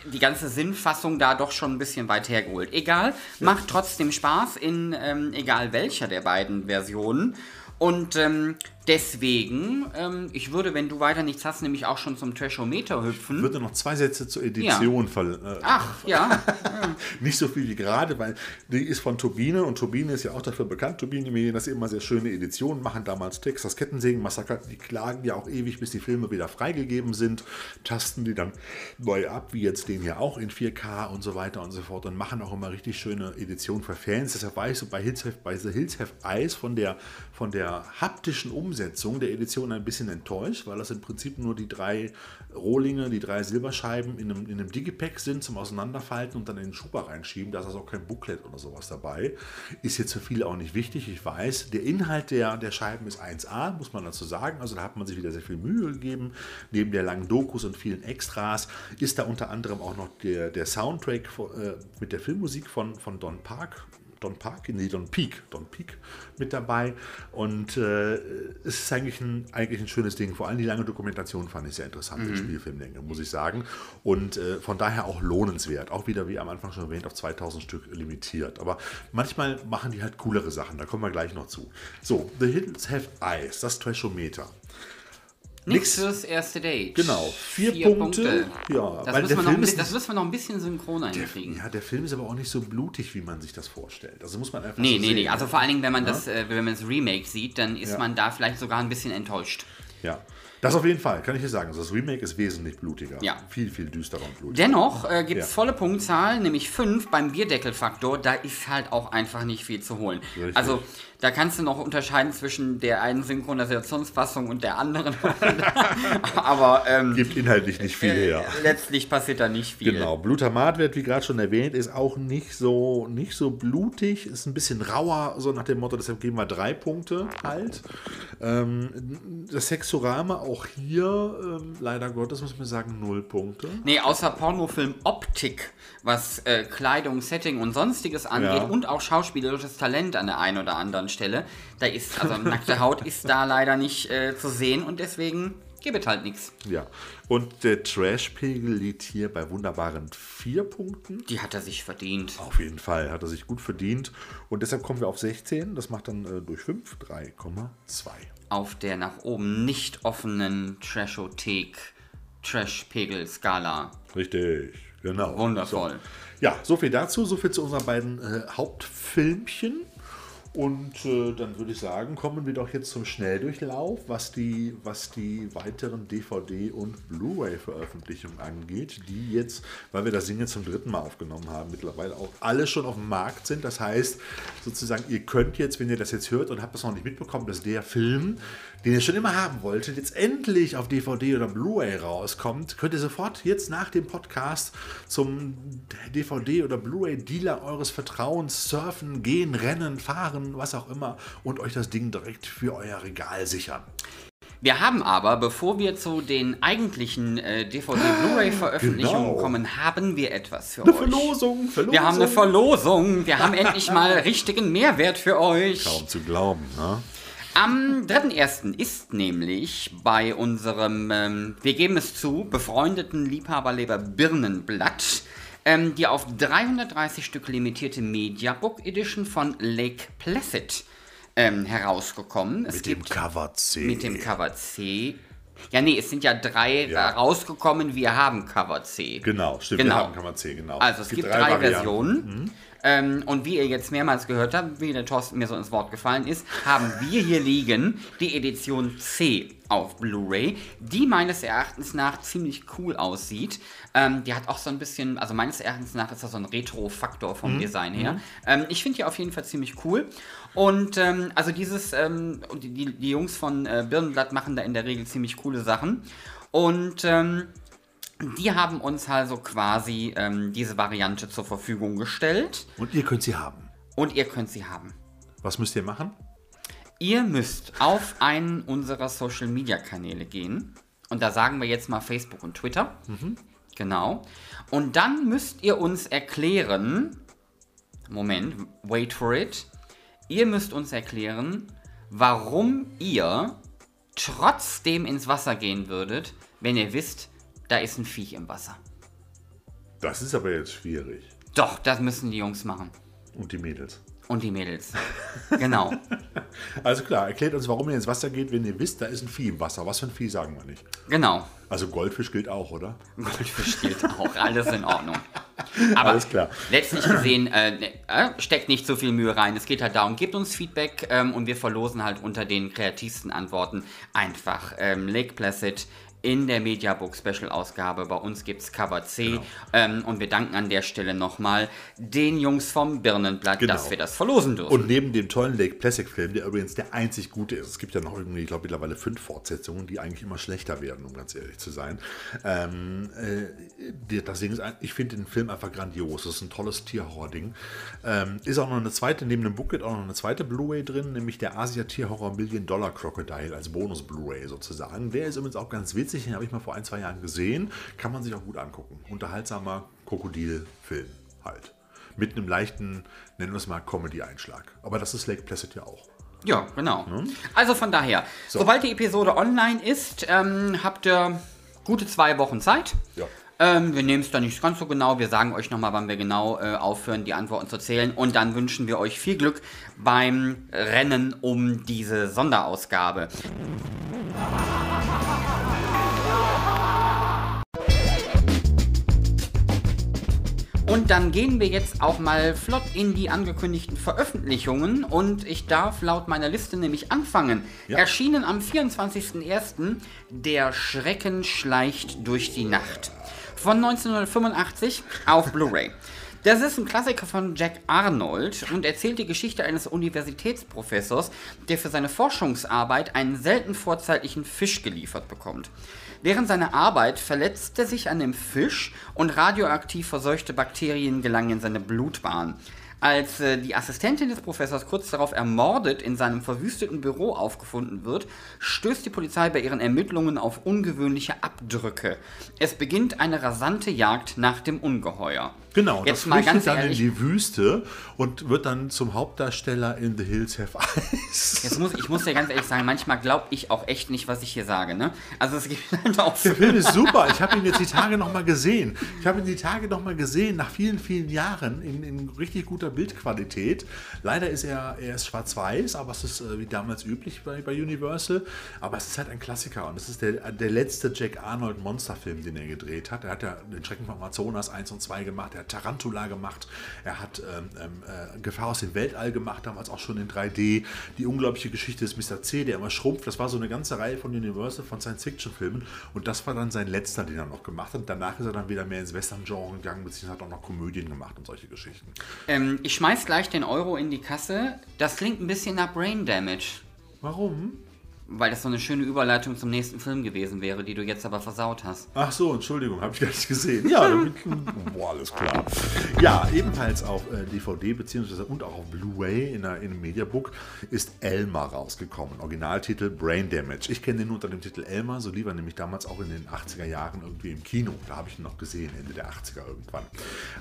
die ganze Sinnfassung da doch schon ein bisschen weit hergeholt. Egal, macht trotzdem Spaß in ähm, egal welcher der beiden Versionen. Und ähm, Deswegen, ähm, ich würde, wenn du weiter nichts hast, nämlich auch schon zum Trashometer hüpfen. Ich würde noch zwei Sätze zur Edition ja. verlieren. Äh, Ach, ja. nicht so viel wie gerade, weil die ist von Turbine und Turbine ist ja auch dafür bekannt, Turbine Medien, dass sie immer sehr schöne Editionen machen. Damals Texas Kettensägen Massaker, die klagen ja auch ewig, bis die Filme wieder freigegeben sind, tasten die dann neu ab, wie jetzt den hier auch in 4K und so weiter und so fort und machen auch immer richtig schöne Editionen für Fans. Deshalb ich so bei Hills Have, bei The Hills Have Eyes von der, von der haptischen Umsetzung Umsetzung der Edition ein bisschen enttäuscht, weil das im Prinzip nur die drei Rohlinge, die drei Silberscheiben in einem, in einem Digipack sind zum Auseinanderfalten und dann in den Schuber reinschieben. Da ist also auch kein Booklet oder sowas dabei. Ist jetzt für viele auch nicht wichtig, ich weiß. Der Inhalt der, der Scheiben ist 1A, muss man dazu sagen. Also da hat man sich wieder sehr viel Mühe gegeben. Neben der langen Dokus und vielen Extras ist da unter anderem auch noch der, der Soundtrack äh, mit der Filmmusik von, von Don Park Don Park, nee, Don Peak, Don Peak mit dabei. Und äh, es ist eigentlich ein, eigentlich ein schönes Ding. Vor allem die lange Dokumentation fand ich sehr interessant, mhm. die Spielfilmlänge, muss ich sagen. Und äh, von daher auch lohnenswert. Auch wieder, wie am Anfang schon erwähnt, auf 2000 Stück limitiert. Aber manchmal machen die halt coolere Sachen, da kommen wir gleich noch zu. So, The Hills Have Eyes, das Trashometer. Nichts fürs erste Date. Genau, vier, vier Punkte. Punkte. Ja, das, müssen wir ist, das müssen wir noch ein bisschen synchron einkriegen. ja, der Film ist aber auch nicht so blutig, wie man sich das vorstellt. Also muss man einfach Nee, so nee, sehen, nee. Also vor allen Dingen, wenn man, ja? das, äh, wenn man das Remake sieht, dann ist ja. man da vielleicht sogar ein bisschen enttäuscht. Ja. Das auf jeden Fall, kann ich dir sagen. Also das Remake ist wesentlich blutiger. Ja. Viel, viel düsterer und blutiger. Dennoch äh, gibt es Ja. volle Punktzahl, nämlich 5 beim Bierdeckelfaktor. Da ist halt auch einfach nicht viel zu holen. Richtig. Also da kannst du noch unterscheiden zwischen der einen Synchronisationsfassung und der anderen. Aber ähm, Gibt inhaltlich nicht viel her. letztlich passiert da nicht viel. Genau, Blutamatwert, wie gerade schon erwähnt, ist auch nicht so, nicht so blutig, ist ein bisschen rauer, so nach dem Motto, deshalb geben wir drei Punkte halt. Ähm, das Sexorama auch hier, ähm, leider Gottes, muss man sagen, null Punkte. Nee, außer Pornofilm Optik, was äh, Kleidung, Setting und sonstiges angeht Ja. und auch schauspielerisches Talent an der einen oder anderen Stelle. Da ist, also nackte Haut ist da leider nicht äh, zu sehen und deswegen gibt halt nichts. Ja, und der Trash-Pegel liegt hier bei wunderbaren vier Punkten. Die hat er sich verdient. Auf jeden Fall hat er sich gut verdient. Und deshalb kommen wir auf 16. Das macht dann äh, durch 5 3,2. Auf der nach oben nicht offenen Trashothek Trash-Pegel-Skala. Richtig, genau. Wundervoll. So. Ja, so viel dazu, so viel zu unseren beiden äh, Hauptfilmchen. Und äh, dann würde ich sagen, kommen wir doch jetzt zum Schnelldurchlauf, was die, was die weiteren DVD- und Blu-ray-Veröffentlichungen angeht, die jetzt, weil wir das Ding jetzt zum dritten Mal aufgenommen haben, mittlerweile auch alle schon auf dem Markt sind. Das heißt, sozusagen, ihr könnt jetzt, wenn ihr das jetzt hört und habt das noch nicht mitbekommen, dass der Film, den ihr schon immer haben wolltet, jetzt endlich auf DVD oder Blu-ray rauskommt, könnt ihr sofort jetzt nach dem Podcast zum DVD- oder Blu-ray-Dealer eures Vertrauens surfen, gehen, rennen, fahren, was auch immer und euch das Ding direkt für euer Regal sichern. Wir haben aber, bevor wir zu den eigentlichen äh, DVD-Blu-ray-Veröffentlichungen Genau. kommen, haben wir etwas für Eine euch. Verlosung, Verlosung. Wir haben eine Verlosung. Wir haben endlich mal richtigen Mehrwert für euch. Kaum zu glauben, ne? Am 3.1. ist nämlich bei unserem, ähm, wir geben es zu, befreundeten Liebhaberleber Birnenblatt ähm, die auf 330 Stück limitierte Mediabook Edition von Lake Placid ähm, herausgekommen. Es Mit dem gibt Cover C. mit dem Cover C. Ja, nee, es sind ja drei Ja. äh, rausgekommen. Wir haben Cover C. Genau, stimmt. Genau. Wir haben Cover C, genau. Also es gibt, drei, Varianten. Mhm. Ähm, und wie ihr jetzt mehrmals gehört habt, wie der Thorsten mir so ins Wort gefallen ist, haben wir hier liegen die Edition C auf Blu-ray, die meines Erachtens nach ziemlich cool aussieht. Ähm, die hat auch so ein bisschen, also meines Erachtens nach ist das so ein Retro-Faktor Mhm. vom Design her. Ähm, ich finde die auf jeden Fall ziemlich cool. Und ähm, also dieses, ähm, die, die Jungs von äh, Birnenblatt machen da in der Regel ziemlich coole Sachen. Und ähm, die haben uns also quasi ähm, diese Variante zur Verfügung gestellt Und ihr könnt sie haben. und ihr könnt sie haben. Was müsst ihr machen? Ihr müsst auf einen unserer Social Media Kanäle gehen und da sagen wir jetzt mal Facebook und Twitter. Genau. Und dann müsst ihr uns erklären, Moment, wait for it. Ihr müsst uns erklären, warum ihr trotzdem ins Wasser gehen würdet, wenn ihr wisst, da ist ein Viech im Wasser. Das ist aber jetzt schwierig. Doch, das müssen die Jungs machen. Und die Mädels. Und die Mädels. Genau. Also klar, erklärt uns, warum ihr ins Wasser geht, wenn ihr wisst, da ist ein Vieh im Wasser. Was für ein Vieh sagen wir nicht. Genau. Also Goldfisch gilt auch, oder? Goldfisch gilt auch. Alles in Ordnung. Aber Alles klar. letztlich gesehen äh, ne, äh, steckt nicht so viel Mühe rein. Es geht halt darum, gebt uns Feedback ähm, und wir verlosen halt unter den kreativsten Antworten einfach ähm, Lake Placid in der Mediabook Special Ausgabe. Bei uns gibt es Cover C. Genau. Ähm, und wir danken an der Stelle nochmal den Jungs vom Birnenblatt, Genau. dass wir das verlosen dürfen. Und neben dem tollen Lake Placid Film, der übrigens der einzig gute ist, es gibt ja noch irgendwie, ich glaube mittlerweile fünf Fortsetzungen, die eigentlich immer schlechter werden, um ganz ehrlich zu sein. Ähm, äh, das Ding ist, ich finde den Film einfach grandios. Das ist ein tolles Tierhorror-Ding. Ähm, ist auch noch eine zweite, neben dem Booklet auch noch eine zweite Blu-ray drin, nämlich der Asia Tierhorror Million Dollar Crocodile als Bonus-Blu-ray sozusagen. Der ist übrigens auch ganz witzig, den habe ich mal vor ein, zwei Jahren gesehen. Kann man sich auch gut angucken. Unterhaltsamer Krokodilfilm halt. Mit einem leichten, nennen wir es mal, Comedy-Einschlag. Aber das ist Lake Placid ja auch. Ja, genau. Also von daher, sobald die Episode online ist, ähm, habt ihr gute zwei Wochen Zeit. Ja. Ähm, wir nehmen es da nicht ganz so genau. Wir sagen euch nochmal, wann wir genau äh, aufhören, die Antworten zu zählen. Und dann wünschen wir euch viel Glück beim Rennen um diese Sonderausgabe. Dann gehen wir jetzt auch mal flott in die angekündigten Veröffentlichungen und ich darf laut meiner Liste nämlich anfangen. Ja. Erschienen am 24.01. Der Schrecken schleicht durch die Nacht. Von 1985 auf Blu-ray. Das ist ein Klassiker von Jack Arnold und erzählt die Geschichte eines Universitätsprofessors, der für seine Forschungsarbeit einen selten vorzeitlichen Fisch geliefert bekommt. Während seiner Arbeit verletzt er sich an dem Fisch und radioaktiv verseuchte Bakterien gelangen in seine Blutbahn. Als äh, die Assistentin des Professors kurz darauf ermordet in seinem verwüsteten Büro aufgefunden wird, stößt die Polizei bei ihren Ermittlungen auf ungewöhnliche Abdrücke. Es beginnt eine rasante Jagd nach dem Ungeheuer. Genau, Jetzt das mal ganz dann ehrlich, in die Wüste und wird dann zum Hauptdarsteller in The Hills Have Eyes. jetzt muss, ich muss dir ganz ehrlich sagen, manchmal glaube ich auch echt nicht, was ich hier sage. Ne? Also es gibt halt auch Der Film ist super. Ich habe ihn jetzt die Tage nochmal gesehen. Ich habe ihn die Tage nochmal gesehen, nach vielen, vielen Jahren, in, in richtig guter Bildqualität. Leider ist er, er ist schwarz-weiß, aber es ist äh, wie damals üblich bei, bei Universal. Aber es ist halt ein Klassiker und es ist der, der letzte Jack Arnold Monsterfilm, den er gedreht hat. Er hat ja den Schrecken von Amazonas 1 und 2 gemacht, er hat Tarantula gemacht, er hat ähm, ähm, äh, Gefahr aus dem Weltall gemacht, damals auch schon in 3D. Die unglaubliche Geschichte des Mr. C, der immer schrumpft. Das war so eine ganze Reihe von Universal, von Science-Fiction-Filmen. Und das war dann sein letzter, den er noch gemacht hat. Danach ist er dann wieder mehr ins Western-Genre gegangen, beziehungsweise hat auch noch Komödien gemacht und solche Geschichten. Ähm, ich schmeiß gleich den Euro in die Kasse. Das klingt ein bisschen nach Brain Damage. Warum? Weil das so eine schöne Überleitung zum nächsten Film gewesen wäre, die du jetzt aber versaut hast. Ach so, Entschuldigung, habe ich gar nicht gesehen. Ja, damit, boah, alles klar. Ja, ebenfalls auf äh, DVD beziehungsweise und auch auf Blu-ray in, einem Mediabook ist Elmer rausgekommen. Originaltitel Brain Damage. Ich kenne den nur unter dem Titel Elmer, so lief er nämlich damals auch in den 80er Jahren irgendwie im Kino. Da habe ich ihn noch gesehen, Ende der 80er irgendwann.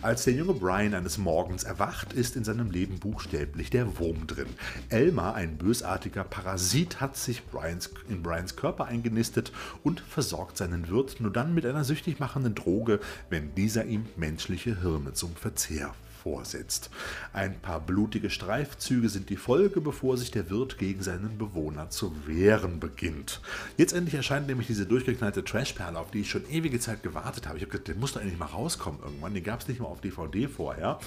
Als der junge Brian eines Morgens erwacht, ist in seinem Leben buchstäblich der Wurm drin. Elmer, ein bösartiger Parasit, hat sich Brians, in Brians Körper eingenistet und versorgt seinen Wirt nur dann mit einer süchtig machenden Droge, wenn dieser ihm menschliche Hirne zum Verzehr vorsetzt. Ein paar blutige Streifzüge sind die Folge, bevor sich der Wirt gegen seinen Bewohner zu wehren beginnt. Jetzt endlich erscheint nämlich diese durchgeknallte Trashperle, auf die ich schon ewige Zeit gewartet habe. Ich habe gedacht, der muss doch endlich mal rauskommen irgendwann. Den gab es nicht mal auf DVD vorher.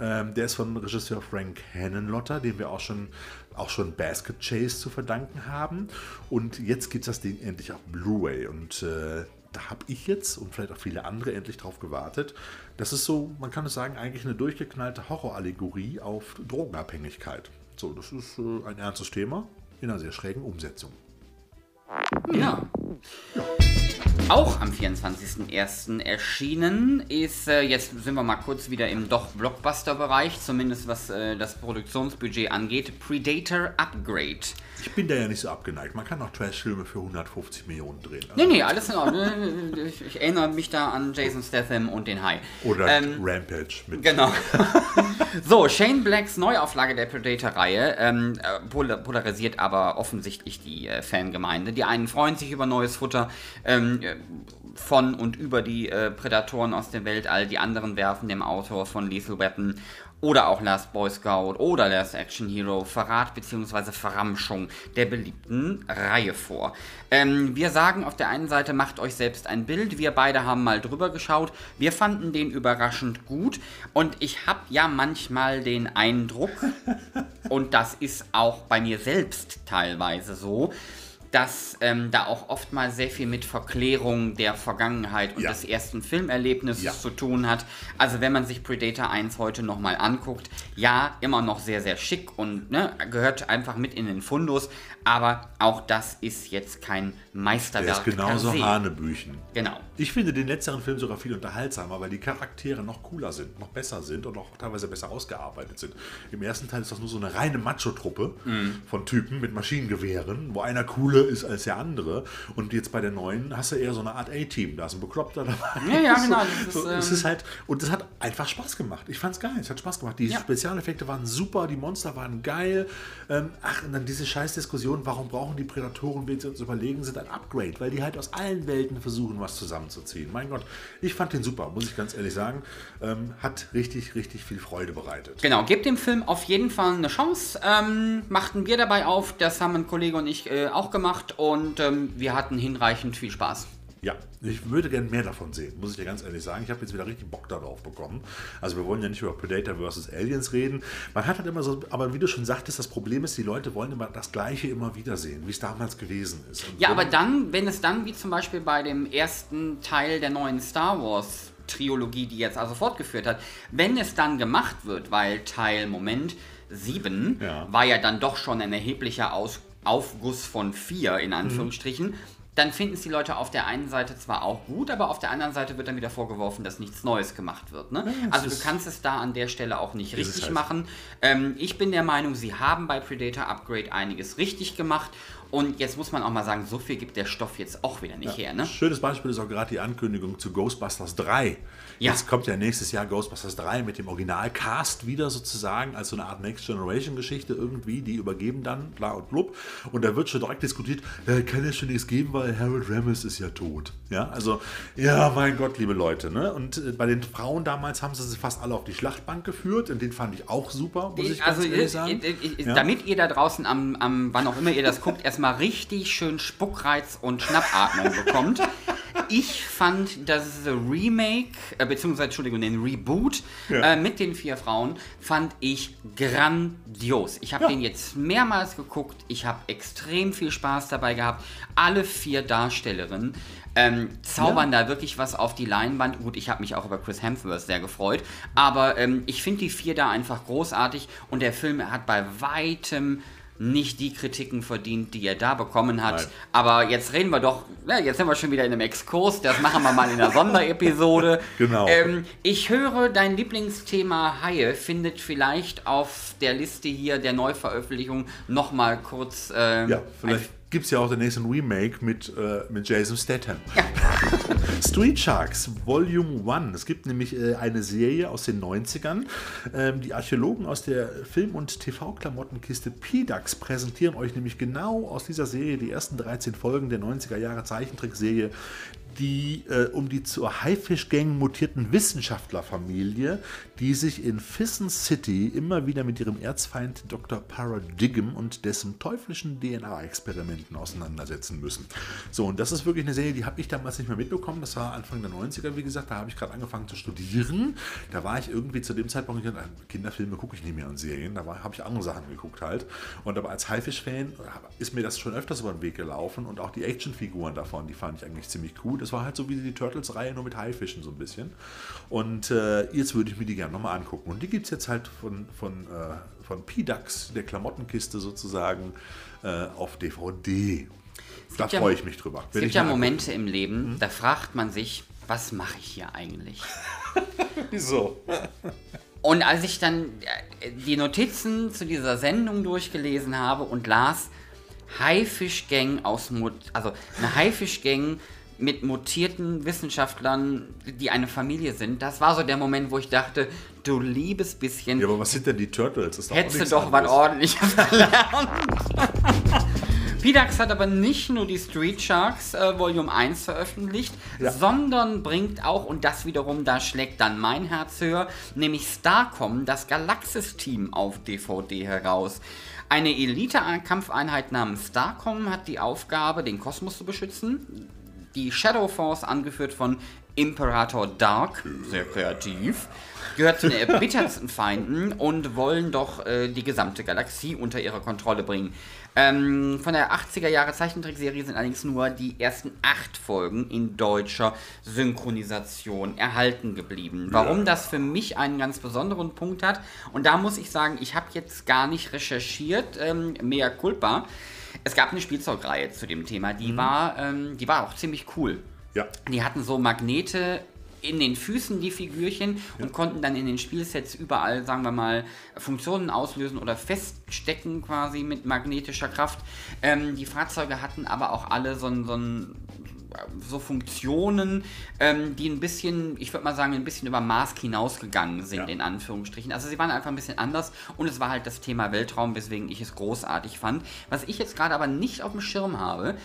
Ähm, der ist von Regisseur Frank Henenlotter, den wir auch schon auch schon Basket Chase zu verdanken haben. Und jetzt gibt es das Ding endlich auf Blu-ray. Und äh, da habe ich jetzt und vielleicht auch viele andere endlich drauf gewartet. Das ist so, man kann es sagen, eigentlich eine durchgeknallte Horrorallegorie auf Drogenabhängigkeit. So, das ist äh, ein ernstes Thema in einer sehr schrägen Umsetzung. Ja. Auch am 24.01. erschienen ist, äh, jetzt sind wir mal kurz wieder im doch Blockbuster-Bereich, zumindest was äh, das Produktionsbudget angeht, Predator Upgrade. Ich bin da ja nicht so abgeneigt. Man kann auch Trash-Filme für 150 Millionen drehen. Also- Nee, nee, alles in Ordnung. Ich, ich erinnere mich da an Jason Statham und den Hai. Oder Ähm, Rampage mit Genau. so, Shane Blacks Neuauflage der Predator-Reihe ähm, äh, pol- polarisiert aber offensichtlich die äh, Fangemeinde. Die einen freuen sich über neues Futter ähm, äh, von und über die äh, Prädatoren aus dem Weltall, die anderen werfen dem Autor von Lethal Weapon oder auch Last Boy Scout oder Last Action Hero Verrat bzw. Verramschung der beliebten Reihe vor. Ähm, wir sagen auf der einen Seite, macht euch selbst ein Bild. Wir beide haben mal drüber geschaut. Wir fanden den überraschend gut und ich habe ja manchmal den Eindruck, und das ist auch bei mir selbst teilweise so, dass ähm, da auch oftmals sehr viel mit Verklärung der Vergangenheit und Ja. des ersten Filmerlebnisses Ja. zu tun hat. Also wenn man sich Predator 1 heute nochmal anguckt, ja, immer noch sehr, sehr schick und ne, gehört einfach mit in den Fundus, aber auch das ist jetzt kein Der Meisterwerk ist genauso. Hanebüchen. Genau. Ich finde den letzteren Film sogar viel unterhaltsamer, weil die Charaktere noch cooler sind, noch besser sind und auch teilweise besser ausgearbeitet sind. Im ersten Teil ist das nur so eine reine Macho-Truppe Mhm. von Typen mit Maschinengewehren, wo einer cooler ist als der andere. Und jetzt bei der neuen hast du eher so eine Art A-Team. Da ist ein Bekloppter dabei. Ja, ja, genau, das So, ist, so, es ähm, ist halt, und es hat einfach Spaß gemacht. Ich fand's geil. Es hat Spaß gemacht. Die Ja. Spezialeffekte waren super, die Monster waren geil. Ähm, ach, und dann diese scheiß Diskussion, warum brauchen die Prädatoren, wenn sie uns überlegen, sind ein Upgrade, weil die halt aus allen Welten versuchen, was zusammenzuziehen. Mein Gott, ich fand den super, muss ich ganz ehrlich sagen. Ähm, hat richtig, richtig viel Freude bereitet. Genau, gebt dem Film auf jeden Fall eine Chance. Ähm, machten wir dabei auf, das haben ein Kollege und ich äh, auch gemacht und ähm, wir hatten hinreichend viel Spaß. Ja, ich würde gerne mehr davon sehen, muss ich dir ganz ehrlich sagen. Ich habe jetzt wieder richtig Bock darauf bekommen. Also wir wollen ja nicht über Predator vs. Aliens reden. Man hat halt immer so, aber wie du schon sagtest, das Problem ist, die Leute wollen immer das Gleiche immer wieder sehen, wie es damals gewesen ist. Und ja, aber dann, wenn es dann wie zum Beispiel bei dem ersten Teil der neuen Star Wars Trilogie, die jetzt also fortgeführt hat, wenn es dann gemacht wird, weil Teil, Moment, 7 ja. war ja dann doch schon ein erheblicher Aus Aufguss von 4 in Anführungsstrichen. Mhm dann finden es die Leute auf der einen Seite zwar auch gut, aber auf der anderen Seite wird dann wieder vorgeworfen, dass nichts Neues gemacht wird. Ne? Ja, also du kannst es da an der Stelle auch nicht richtig halt machen. Ähm, ich bin der Meinung, sie haben bei Predator Upgrade einiges richtig gemacht und jetzt muss man auch mal sagen, so viel gibt der Stoff jetzt auch wieder nicht ja. her. Ne? Schönes Beispiel ist auch gerade die Ankündigung zu Ghostbusters 3. Ja. Jetzt kommt ja nächstes Jahr Ghostbusters 3 mit dem Originalcast wieder sozusagen, als so eine Art Next Generation Geschichte irgendwie. Die übergeben dann, bla und blub. Und da wird schon direkt diskutiert, äh, kann ja schon nichts geben, weil Harold Ramis ist ja tot. Ja, also, ja, mein Gott, liebe Leute. Ne? Und äh, bei den Frauen damals haben sie sie fast alle auf die Schlachtbank geführt. Und den fand ich auch super, muss ich also, ganz ehrlich sagen. Ja. Damit ihr da draußen am, am, wann auch immer ihr das guckt, erstmal richtig schön Spuckreiz und Schnappatmung bekommt. Ich fand das Remake, äh, beziehungsweise, Entschuldigung, den Reboot ja. äh, mit den vier Frauen, fand ich grandios. Ich habe ja. den jetzt mehrmals geguckt. Ich habe extrem viel Spaß dabei gehabt. Alle vier Darstellerinnen ähm, zaubern ja. da wirklich was auf die Leinwand. Gut, ich habe mich auch über Chris Hemsworth sehr gefreut. Aber ähm, ich finde die vier da einfach großartig. Und der Film hat bei weitem nicht die Kritiken verdient, die er da bekommen hat. Nein. Aber jetzt reden wir doch, ja, jetzt sind wir schon wieder in einem Exkurs, das machen wir mal in einer Sonderepisode. genau. Ähm, ich höre, dein Lieblingsthema Haie findet vielleicht auf der Liste hier der Neuveröffentlichung nochmal kurz. Äh, ja, vielleicht gibt es ja auch den nächsten Remake mit, äh, mit Jason Statham. Ja. Street Sharks Volume 1. Es gibt nämlich äh, eine Serie aus den 90ern. Ähm, die Archäologen aus der Film- und TV-Klamottenkiste PDAX präsentieren euch nämlich genau aus dieser Serie die ersten 13 Folgen der 90er Jahre Zeichentrickserie, die äh, um die zur Haifischgang mutierten Wissenschaftlerfamilie, die sich in Fissen City immer wieder mit ihrem Erzfeind Dr. Paradigm und dessen teuflischen DNA-Experimenten auseinandersetzen müssen. So, und das ist wirklich eine Serie, die habe ich damals nicht mehr mitbekommen. Das war Anfang der 90er, wie gesagt. Da habe ich gerade angefangen zu studieren. Da war ich irgendwie zu dem Zeitpunkt, Kinderfilme gucke ich nicht mehr und Serien. Da habe ich andere Sachen geguckt halt. Und aber als Haifisch-Fan ist mir das schon öfters über den Weg gelaufen. Und auch die Actionfiguren davon, die fand ich eigentlich ziemlich cool. Das war halt so wie die Turtles-Reihe, nur mit Haifischen so ein bisschen. Und äh, jetzt würde ich mir die gerne nochmal angucken. Und die gibt es jetzt halt von, von, äh, von P-Dax, der Klamottenkiste sozusagen, äh, auf DVD. Da freue ich mich drüber. Es gibt ja Momente im Leben, mhm. da fragt man sich, was mache ich hier eigentlich? Wieso? Und als ich dann äh, die Notizen zu dieser Sendung durchgelesen habe und las, Haifischgang aus Mut, also eine Haifischgang mit mutierten Wissenschaftlern, die eine Familie sind. Das war so der Moment, wo ich dachte, du liebes bisschen. Ja, aber was sind denn die Turtles? Das hättest du doch was ordentliches verlernt. Pidax hat aber nicht nur die Street Sharks äh, Volume 1 veröffentlicht, ja. sondern bringt auch, und das wiederum, da schlägt dann mein Herz höher, nämlich Starcom, das Galaxis-Team auf DVD heraus. Eine Elite-Kampfeinheit namens Starcom hat die Aufgabe, den Kosmos zu beschützen die Shadow Force, angeführt von Imperator Dark, sehr kreativ, gehört zu den erbittertsten Feinden und wollen doch äh, die gesamte Galaxie unter ihre Kontrolle bringen. Ähm, von der 80er Jahre Zeichentrickserie sind allerdings nur die ersten acht Folgen in deutscher Synchronisation erhalten geblieben. Warum das für mich einen ganz besonderen Punkt hat, und da muss ich sagen, ich habe jetzt gar nicht recherchiert, ähm, mea culpa. Es gab eine Spielzeugreihe zu dem Thema, die, mhm. war, ähm, die war auch ziemlich cool. Ja. Die hatten so Magnete in den Füßen, die Figürchen, ja. und konnten dann in den Spielsets überall, sagen wir mal, Funktionen auslösen oder feststecken quasi mit magnetischer Kraft. Ähm, die Fahrzeuge hatten aber auch alle so ein, so ein so Funktionen, ähm, die ein bisschen, ich würde mal sagen, ein bisschen über Maß hinausgegangen sind, ja. in Anführungsstrichen. Also sie waren einfach ein bisschen anders und es war halt das Thema Weltraum, weswegen ich es großartig fand. Was ich jetzt gerade aber nicht auf dem Schirm habe,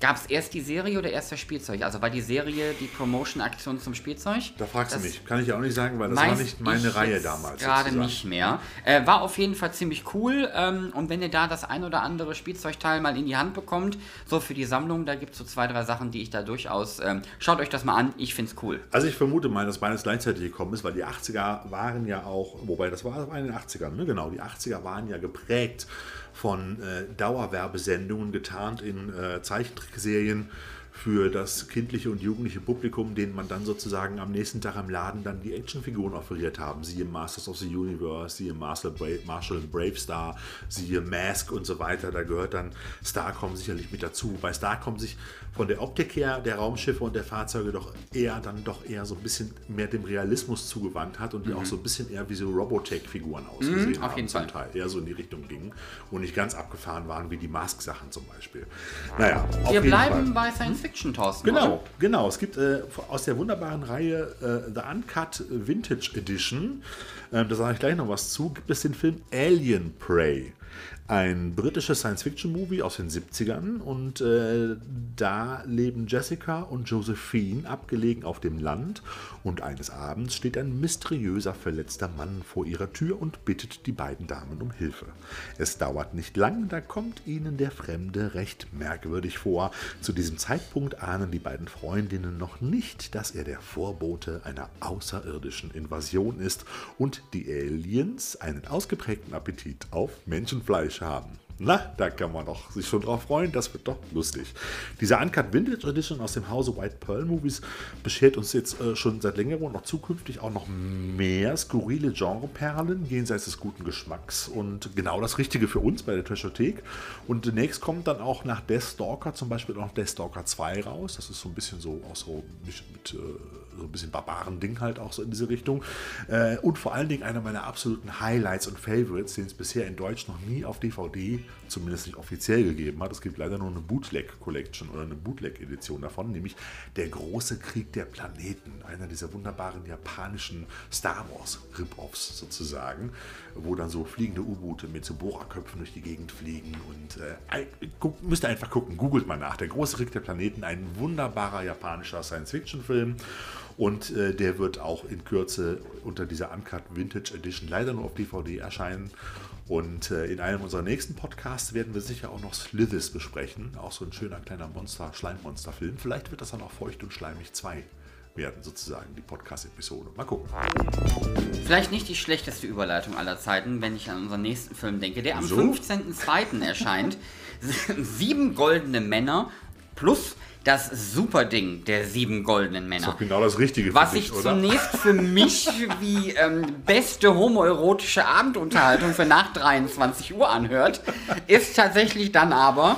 Gab es erst die Serie oder erst das Spielzeug? Also war die Serie die Promotion-Aktion zum Spielzeug? Da fragst du mich. Kann ich ja auch nicht sagen, weil das war nicht meine Reihe damals. Gerade nicht mehr. Äh, war auf jeden Fall ziemlich cool. Ähm, und wenn ihr da das ein oder andere Spielzeugteil mal in die Hand bekommt, so für die Sammlung, da gibt es so zwei, drei Sachen, die ich da durchaus. Ähm, schaut euch das mal an. Ich finde es cool. Also ich vermute mal, dass beides gleichzeitig gekommen ist, weil die 80er waren ja auch, wobei das war, das war in den 80ern, ne? genau, die 80er waren ja geprägt von äh, Dauerwerbesendungen getarnt in äh, Zeichentrickserien für das kindliche und jugendliche Publikum, denen man dann sozusagen am nächsten Tag im Laden dann die Actionfiguren offeriert haben. Siehe Masters of the Universe, siehe Marshall, Brave, Marshall Brave Star, siehe Mask und so weiter. Da gehört dann Starcom sicherlich mit dazu. Bei Starcom sich von der Optik her der Raumschiffe und der Fahrzeuge doch eher dann doch eher so ein bisschen mehr dem Realismus zugewandt hat und die mhm. auch so ein bisschen eher wie so Robotech-Figuren ausgesehen mhm, auf haben jeden zum Fall. Teil. Eher so in die Richtung gingen und nicht ganz abgefahren waren wie die Mask-Sachen zum Beispiel. Naja, Wir bleiben Fall. bei Science Fiction, Thorsten. Genau, oder? genau. Es gibt äh, aus der wunderbaren Reihe äh, The Uncut Vintage Edition, äh, da sage ich gleich noch was zu, gibt es den Film Alien Prey ein britisches Science-Fiction-Movie aus den 70ern und äh, da leben Jessica und Josephine abgelegen auf dem Land und eines Abends steht ein mysteriöser verletzter Mann vor ihrer Tür und bittet die beiden Damen um Hilfe. Es dauert nicht lang, da kommt ihnen der Fremde recht merkwürdig vor. Zu diesem Zeitpunkt ahnen die beiden Freundinnen noch nicht, dass er der Vorbote einer außerirdischen Invasion ist und die Aliens einen ausgeprägten Appetit auf Menschenfleisch Fleisch haben. Na, da kann man doch sich schon drauf freuen, das wird doch lustig. Diese Uncut Vintage Edition aus dem Hause White Pearl Movies beschert uns jetzt äh, schon seit längerem und noch zukünftig auch noch mehr skurrile Genreperlen jenseits des guten Geschmacks und genau das Richtige für uns bei der Trashothek. Und demnächst kommt dann auch nach Death Stalker zum Beispiel auch Death Stalker 2 raus. Das ist so ein bisschen so auch so mit, mit äh, so ein bisschen barbaren Ding halt auch so in diese Richtung. Äh, und vor allen Dingen einer meiner absoluten Highlights und Favorites, den es bisher in Deutsch noch nie auf DVD, zumindest nicht offiziell gegeben hat. Es gibt leider nur eine Bootleg Collection oder eine Bootleg Edition davon, nämlich Der große Krieg der Planeten. Einer dieser wunderbaren japanischen Star Wars Rip-Offs sozusagen, wo dann so fliegende U-Boote mit so Bohrerköpfen durch die Gegend fliegen und äh, müsst ihr einfach gucken, googelt mal nach. Der große Krieg der Planeten, ein wunderbarer japanischer Science-Fiction-Film. Und äh, der wird auch in Kürze unter dieser Uncut Vintage Edition leider nur auf DVD erscheinen. Und äh, in einem unserer nächsten Podcasts werden wir sicher auch noch Slithis besprechen. Auch so ein schöner kleiner Monster, Schleimmonster-Film. Vielleicht wird das dann auch Feucht und Schleimig 2 werden, sozusagen, die Podcast-Episode. Mal gucken. Vielleicht nicht die schlechteste Überleitung aller Zeiten, wenn ich an unseren nächsten Film denke, der am so? 15.02. erscheint. Sieben goldene Männer plus das Superding der sieben goldenen Männer. Das ist doch genau das Richtige für Was sich zunächst für mich wie ähm, beste homoerotische Abendunterhaltung für nach 23 Uhr anhört, ist tatsächlich dann aber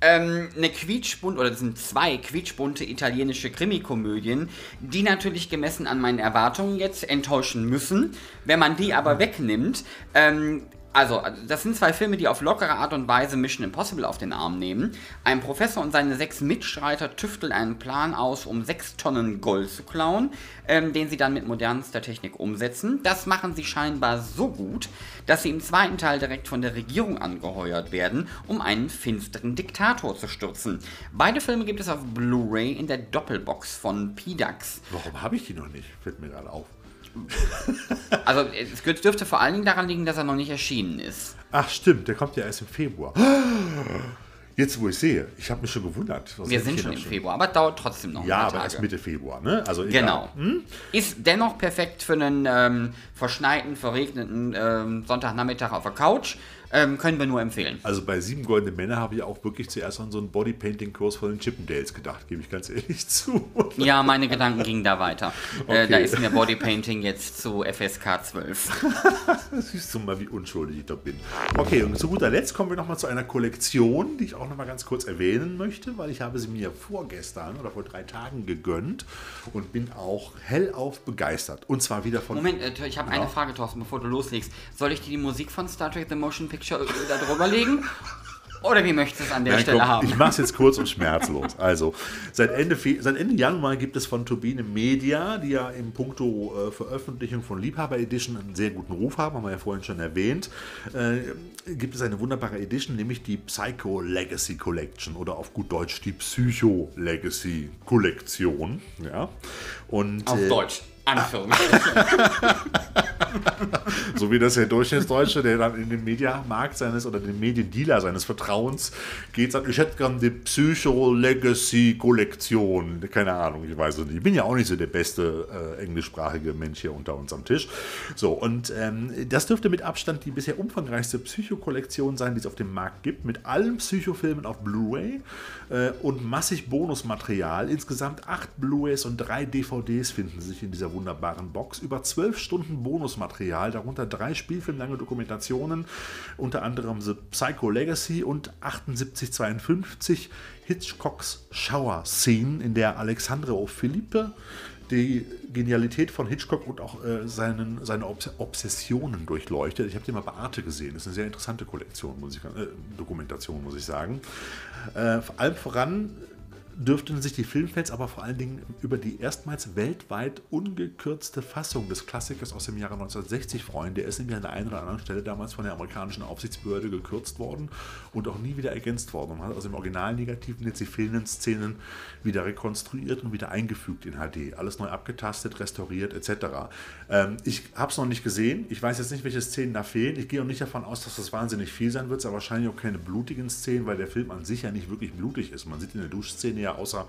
ähm, eine quietschbunt oder das sind zwei quietschbunte italienische Krimikomödien, die natürlich gemessen an meinen Erwartungen jetzt enttäuschen müssen. Wenn man die aber wegnimmt, ähm, also, das sind zwei Filme, die auf lockere Art und Weise Mission Impossible auf den Arm nehmen. Ein Professor und seine sechs Mitstreiter tüfteln einen Plan aus, um sechs Tonnen Gold zu klauen, ähm, den sie dann mit modernster Technik umsetzen. Das machen sie scheinbar so gut, dass sie im zweiten Teil direkt von der Regierung angeheuert werden, um einen finsteren Diktator zu stürzen. Beide Filme gibt es auf Blu-ray in der Doppelbox von PDAX. Warum habe ich die noch nicht? Fällt mir gerade auf. Also es dürfte vor allen Dingen daran liegen, dass er noch nicht erschienen ist. Ach stimmt, der kommt ja erst im Februar. Jetzt, wo ich sehe, ich habe mich schon gewundert. Wir sind schon im schon? Februar, aber dauert trotzdem noch. Ja, aber Tage. erst Mitte Februar, ne? Also genau. Hm? Ist dennoch perfekt für einen ähm, verschneiten, verregneten ähm, Sonntagnachmittag auf der Couch. Ähm, können wir nur empfehlen. Also bei Sieben Goldene Männer habe ich auch wirklich zuerst an so einen Bodypainting-Kurs von den Chippendales gedacht, gebe ich ganz ehrlich zu. Ja, meine Gedanken gingen da weiter. Okay. Äh, da ist mir Bodypainting jetzt zu FSK 12. Siehst du mal, wie unschuldig ich da bin. Okay, und zu guter Letzt kommen wir nochmal zu einer Kollektion, die ich auch nochmal ganz kurz erwähnen möchte, weil ich habe sie mir vorgestern oder vor drei Tagen gegönnt und bin auch hellauf begeistert. Und zwar wieder von... Moment, äh, ich habe ja. eine Frage, Thorsten, bevor du loslegst. Soll ich dir die Musik von Star Trek The Motion Picture Picture darüber legen? Oder wie möchtest du es an der Nein, Stelle komm, haben? Ich mache es jetzt kurz und schmerzlos. Also, seit Ende, seit Ende Januar gibt es von Turbine Media, die ja im Punkto äh, Veröffentlichung von Liebhaber Edition einen sehr guten Ruf haben, haben wir ja vorhin schon erwähnt, äh, gibt es eine wunderbare Edition, nämlich die Psycho Legacy Collection oder auf gut Deutsch die Psycho Legacy Kollektion. Ja. Und, Auf äh, Deutsch. Anführungsstrichen. so wie das der Durchschnittsdeutsche, der dann in den Mediamarkt seines oder den Mediendealer seines Vertrauens geht, sagt, ich hätte gern die Psycho-Legacy-Kollektion. Keine Ahnung, ich weiß es nicht. Ich bin ja auch nicht so der beste äh, englischsprachige Mensch hier unter uns am Tisch. So, und ähm, das dürfte mit Abstand die bisher umfangreichste Psycho-Kollektion sein, die es auf dem Markt gibt, mit allen Psycho-Filmen auf Blu-ray und massig Bonusmaterial. Insgesamt acht Blu-rays und drei DVDs finden sich in dieser wunderbaren Box. Über zwölf Stunden Bonusmaterial, darunter drei spielfilmlange Dokumentationen, unter anderem The Psycho Legacy und 7852 Hitchcocks Shower Scene, in der Alexandre Philippe die Genialität von Hitchcock und auch äh, seinen, seine Obs Obsessionen durchleuchtet. Ich habe die mal bei Arte gesehen. Das ist eine sehr interessante Kollektion, muss ich, äh, Dokumentation, muss ich sagen. Äh, vor allem voran dürften sich die Filmfans aber vor allen Dingen über die erstmals weltweit ungekürzte Fassung des Klassikers aus dem Jahre 1960 freuen. Der ist nämlich an der einen oder anderen Stelle damals von der amerikanischen Aufsichtsbehörde gekürzt worden und auch nie wieder ergänzt worden. Man hat also im Original Negativen jetzt die fehlenden Szenen wieder rekonstruiert und wieder eingefügt in HD. Alles neu abgetastet, restauriert etc. Ähm, ich habe es noch nicht gesehen. Ich weiß jetzt nicht, welche Szenen da fehlen. Ich gehe auch nicht davon aus, dass das wahnsinnig viel sein wird. Es ist wahrscheinlich auch keine blutigen Szenen, weil der Film an sich ja nicht wirklich blutig ist. Man sieht in der Duschszene ja außer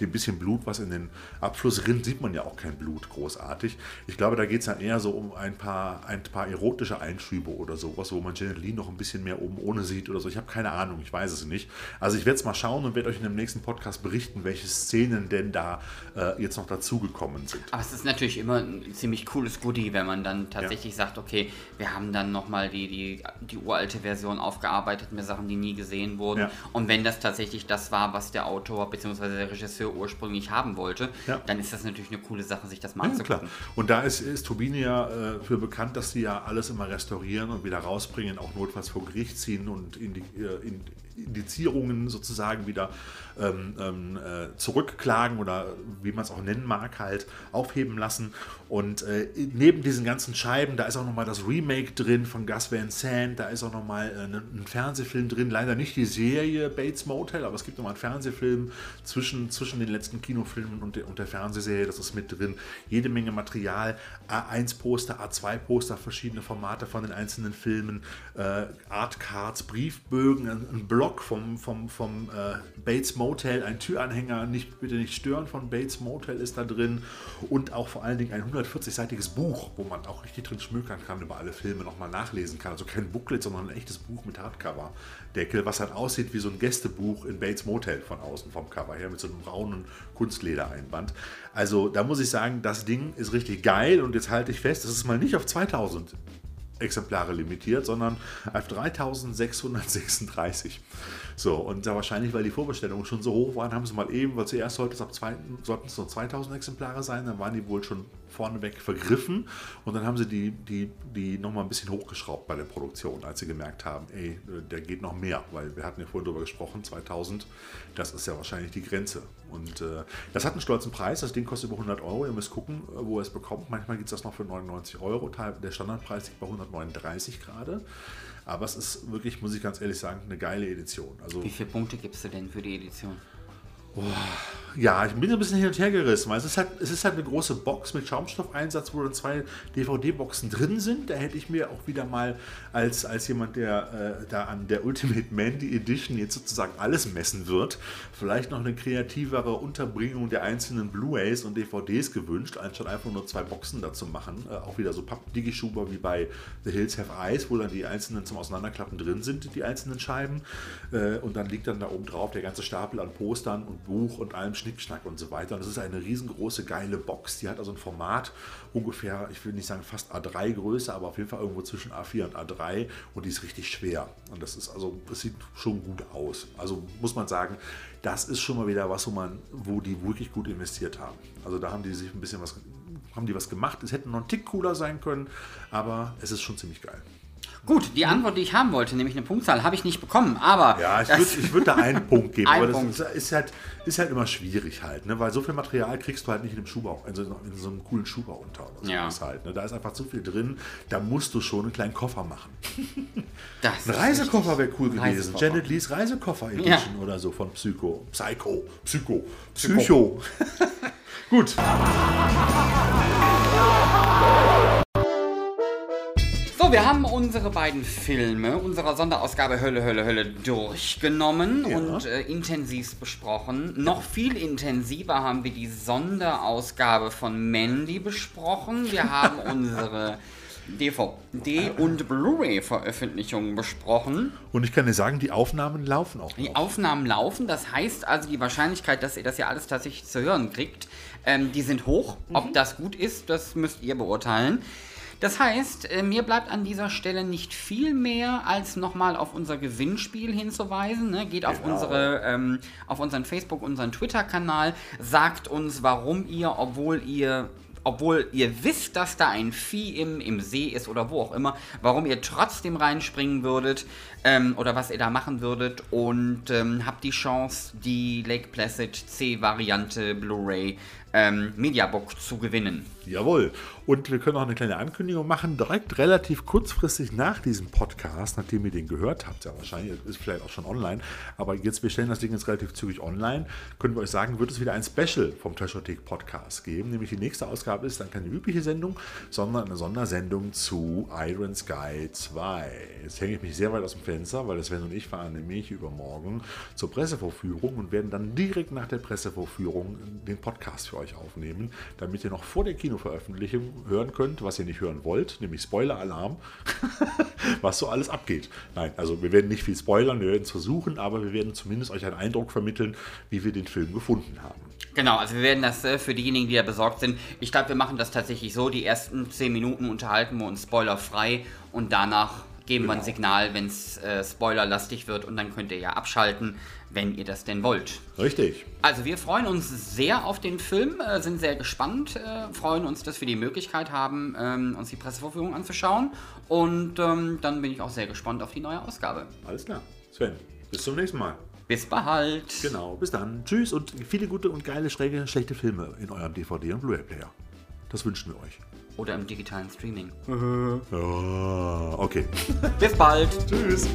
dem bisschen Blut, was in den Abfluss rinnt, sieht man ja auch kein Blut großartig. Ich glaube, da geht es dann eher so um ein paar, ein paar erotische Einschübe oder sowas, wo man Janet Lee noch ein bisschen mehr oben ohne sieht oder so. Ich habe keine Ahnung, ich weiß es nicht. Also ich werde es mal schauen und werde euch in dem nächsten Podcast berichten, welche Szenen denn da äh, jetzt noch dazugekommen sind. Aber es ist natürlich immer ein ziemlich cooles Goodie, wenn man dann tatsächlich sagt, okay, wir haben dann nochmal die, die, die uralte Version aufgearbeitet mit Sachen, die nie gesehen wurden. Ja. Und wenn das tatsächlich das war, was der Autor bzw. der Regisseur ursprünglich haben wollte, Ja. dann ist das natürlich eine coole Sache, sich das mal Ja, klar. Und da ist, ist Turbine ja äh, für bekannt, dass sie ja alles immer restaurieren und wieder rausbringen, auch notfalls vor Gericht ziehen und Indi äh, in- Indizierungen sozusagen wieder ähm, ähm, äh, zurückklagen oder wie man es auch nennen mag, halt aufheben lassen. Und äh, neben diesen ganzen Scheiben, da ist auch nochmal das Remake drin von Gus Van Sant, da ist auch nochmal äh, ein ein Fernsehfilm drin, leider nicht die Serie Bates Motel, aber es gibt nochmal einen Fernsehfilm zwischen, zwischen den letzten Kinofilmen und der, und der Fernsehserie, das ist mit drin. Jede Menge Material, A1-Poster, A2-Poster, verschiedene Formate von den einzelnen Filmen, äh, Artcards, Briefbögen, ein Blog vom, vom, vom äh, Bates Motel, ein Türanhänger, nicht, bitte nicht stören von Bates Motel ist da drin und auch vor allen Dingen ein 140-seitiges Buch, wo man auch richtig drin schmökern kann, über alle Filme nochmal nachlesen kann. Also kein Booklet, sondern ein echtes Buch mit Hardcover-Deckel, was halt aussieht wie so ein Gästebuch in Bates Motel von außen vom Cover her mit so einem braunen Kunstledereinband. Also da muss ich sagen, das Ding ist richtig geil und jetzt halte ich fest, es ist mal nicht auf 2000 Exemplare limitiert, sondern auf 3636. So, und da wahrscheinlich, weil die Vorbestellungen schon so hoch waren, haben sie mal eben, weil zuerst sollte es ab zwei, sollten es nur 2000 Exemplare sein, dann waren die wohl schon vorneweg vergriffen und dann haben sie die, die, die nochmal ein bisschen hochgeschraubt bei der Produktion, als sie gemerkt haben, ey, der geht noch mehr, weil wir hatten ja vorhin drüber gesprochen, 2000, das ist ja wahrscheinlich die Grenze. Und äh, das hat einen stolzen Preis, das Ding kostet über 100 Euro, ihr müsst gucken, äh, wo ihr es bekommt. Manchmal gibt es das noch für 99 Euro, der Standardpreis liegt bei 139 gerade. Aber es ist wirklich, muss ich ganz ehrlich sagen, eine geile Edition. Also Wie viele Punkte gibst du denn für die Edition? Ja, ich bin so ein bisschen hin und her gerissen, weil es ist halt, es ist halt eine große Box mit Schaumstoffeinsatz, wo dann zwei DVD-Boxen drin sind. Da hätte ich mir auch wieder mal als, als jemand, der äh, da an der Ultimate Mandy Edition jetzt sozusagen alles messen wird, vielleicht noch eine kreativere Unterbringung der einzelnen Blu-rays und DVDs gewünscht, anstatt einfach nur zwei Boxen dazu machen. Äh, auch wieder so Papp-Digischuber wie bei The Hills Have Eyes, wo dann die einzelnen zum Auseinanderklappen drin sind, die einzelnen Scheiben. Äh, und dann liegt dann da oben drauf der ganze Stapel an Postern und Buch und allem Schnickschnack und so weiter. Und das ist eine riesengroße, geile Box. Die hat also ein Format ungefähr, ich will nicht sagen fast A3 Größe, aber auf jeden Fall irgendwo zwischen A4 und A3 und die ist richtig schwer. Und das ist also, das sieht schon gut aus. Also muss man sagen, das ist schon mal wieder was, wo man, wo die wirklich gut investiert haben. Also da haben die sich ein bisschen was, haben die was gemacht. Es hätte noch ein Tick cooler sein können, aber es ist schon ziemlich geil. Gut, die Antwort, die ich haben wollte, nämlich eine Punktzahl, habe ich nicht bekommen, aber. Ja, ich würde würd da einen Punkt geben, Ein aber das Punkt. ist, halt, ist halt immer schwierig halt, ne? weil so viel Material kriegst du halt nicht in einem Schuhbau, also in so einem coolen Schuhbau unter. Oder Ja. halt, ne? Da ist einfach zu viel drin, da musst du schon einen kleinen Koffer machen. das Ein Reisekoffer wäre cool gewesen. Janet Lees Reisekoffer Edition Ja. oder so von Psycho. Psycho. Psycho. Psycho. Gut. So, wir haben unsere beiden Filme unserer Sonderausgabe Hölle, Hölle, Hölle durchgenommen Ja. und äh, intensiv besprochen. Noch viel intensiver haben wir die Sonderausgabe von Mandy besprochen. Wir haben unsere DVD- und Blu-ray-Veröffentlichungen besprochen. Und ich kann dir sagen, die Aufnahmen laufen auch Die noch. Aufnahmen laufen, das heißt also die Wahrscheinlichkeit, dass ihr das ja alles tatsächlich zu hören kriegt, ähm, die sind hoch. Ob das gut ist, das müsst ihr beurteilen. Das heißt, äh, mir bleibt an dieser Stelle nicht viel mehr, als nochmal auf unser Gewinnspiel hinzuweisen. Ne? Geht auf, Genau. unsere, ähm, auf unseren Facebook, unseren Twitter-Kanal, sagt uns, warum ihr, obwohl ihr obwohl ihr wisst, dass da ein Vieh im, im See ist oder wo auch immer, warum ihr trotzdem reinspringen würdet ähm, oder was ihr da machen würdet und ähm, habt die Chance, die Lake Placid C-Variante Blu-ray ähm, Mediabook zu gewinnen. Jawohl. Und wir können auch eine kleine Ankündigung machen, direkt relativ kurzfristig nach diesem Podcast, nachdem ihr den gehört habt, ja wahrscheinlich, ist vielleicht auch schon online, aber jetzt, wir stellen das Ding jetzt relativ zügig online, können wir euch sagen, wird es wieder ein Special vom Trashothek Podcast geben, nämlich die nächste Ausgabe ist dann keine übliche Sendung, sondern eine Sondersendung zu Iron Sky 2. Jetzt hänge ich mich sehr weit aus dem Fenster, weil Sven und ich fahren nämlich übermorgen zur Pressevorführung und werden dann direkt nach der Pressevorführung den Podcast für euch aufnehmen, damit ihr noch vor der Kinoveröffentlichung hören könnt, was ihr nicht hören wollt, nämlich Spoiler-Alarm, was so alles abgeht. Nein, also wir werden nicht viel spoilern, wir werden es versuchen, aber wir werden zumindest euch einen Eindruck vermitteln, wie wir den Film gefunden haben. Genau, also wir werden das äh, für diejenigen, die da besorgt sind, ich glaube, wir machen das tatsächlich so, die ersten 10 Minuten unterhalten wir uns spoilerfrei und danach geben wir ein Genau. Signal, wenn es äh, spoilerlastig wird und dann könnt ihr ja abschalten, wenn ihr das denn wollt. Richtig. Also wir freuen uns sehr auf den Film, äh, sind sehr gespannt, äh, freuen uns, dass wir die Möglichkeit haben, ähm, uns die Pressevorführung anzuschauen und ähm, dann bin ich auch sehr gespannt auf die neue Ausgabe. Alles klar. Sven, bis zum nächsten Mal. Bis bald. Genau, bis dann. Tschüss und viele gute und geile, schräge, schlechte Filme in eurem DVD- und Blu-ray-Player. Das wünschen wir euch. Oder im digitalen Streaming. Ja, okay. Bis bald. Tschüss.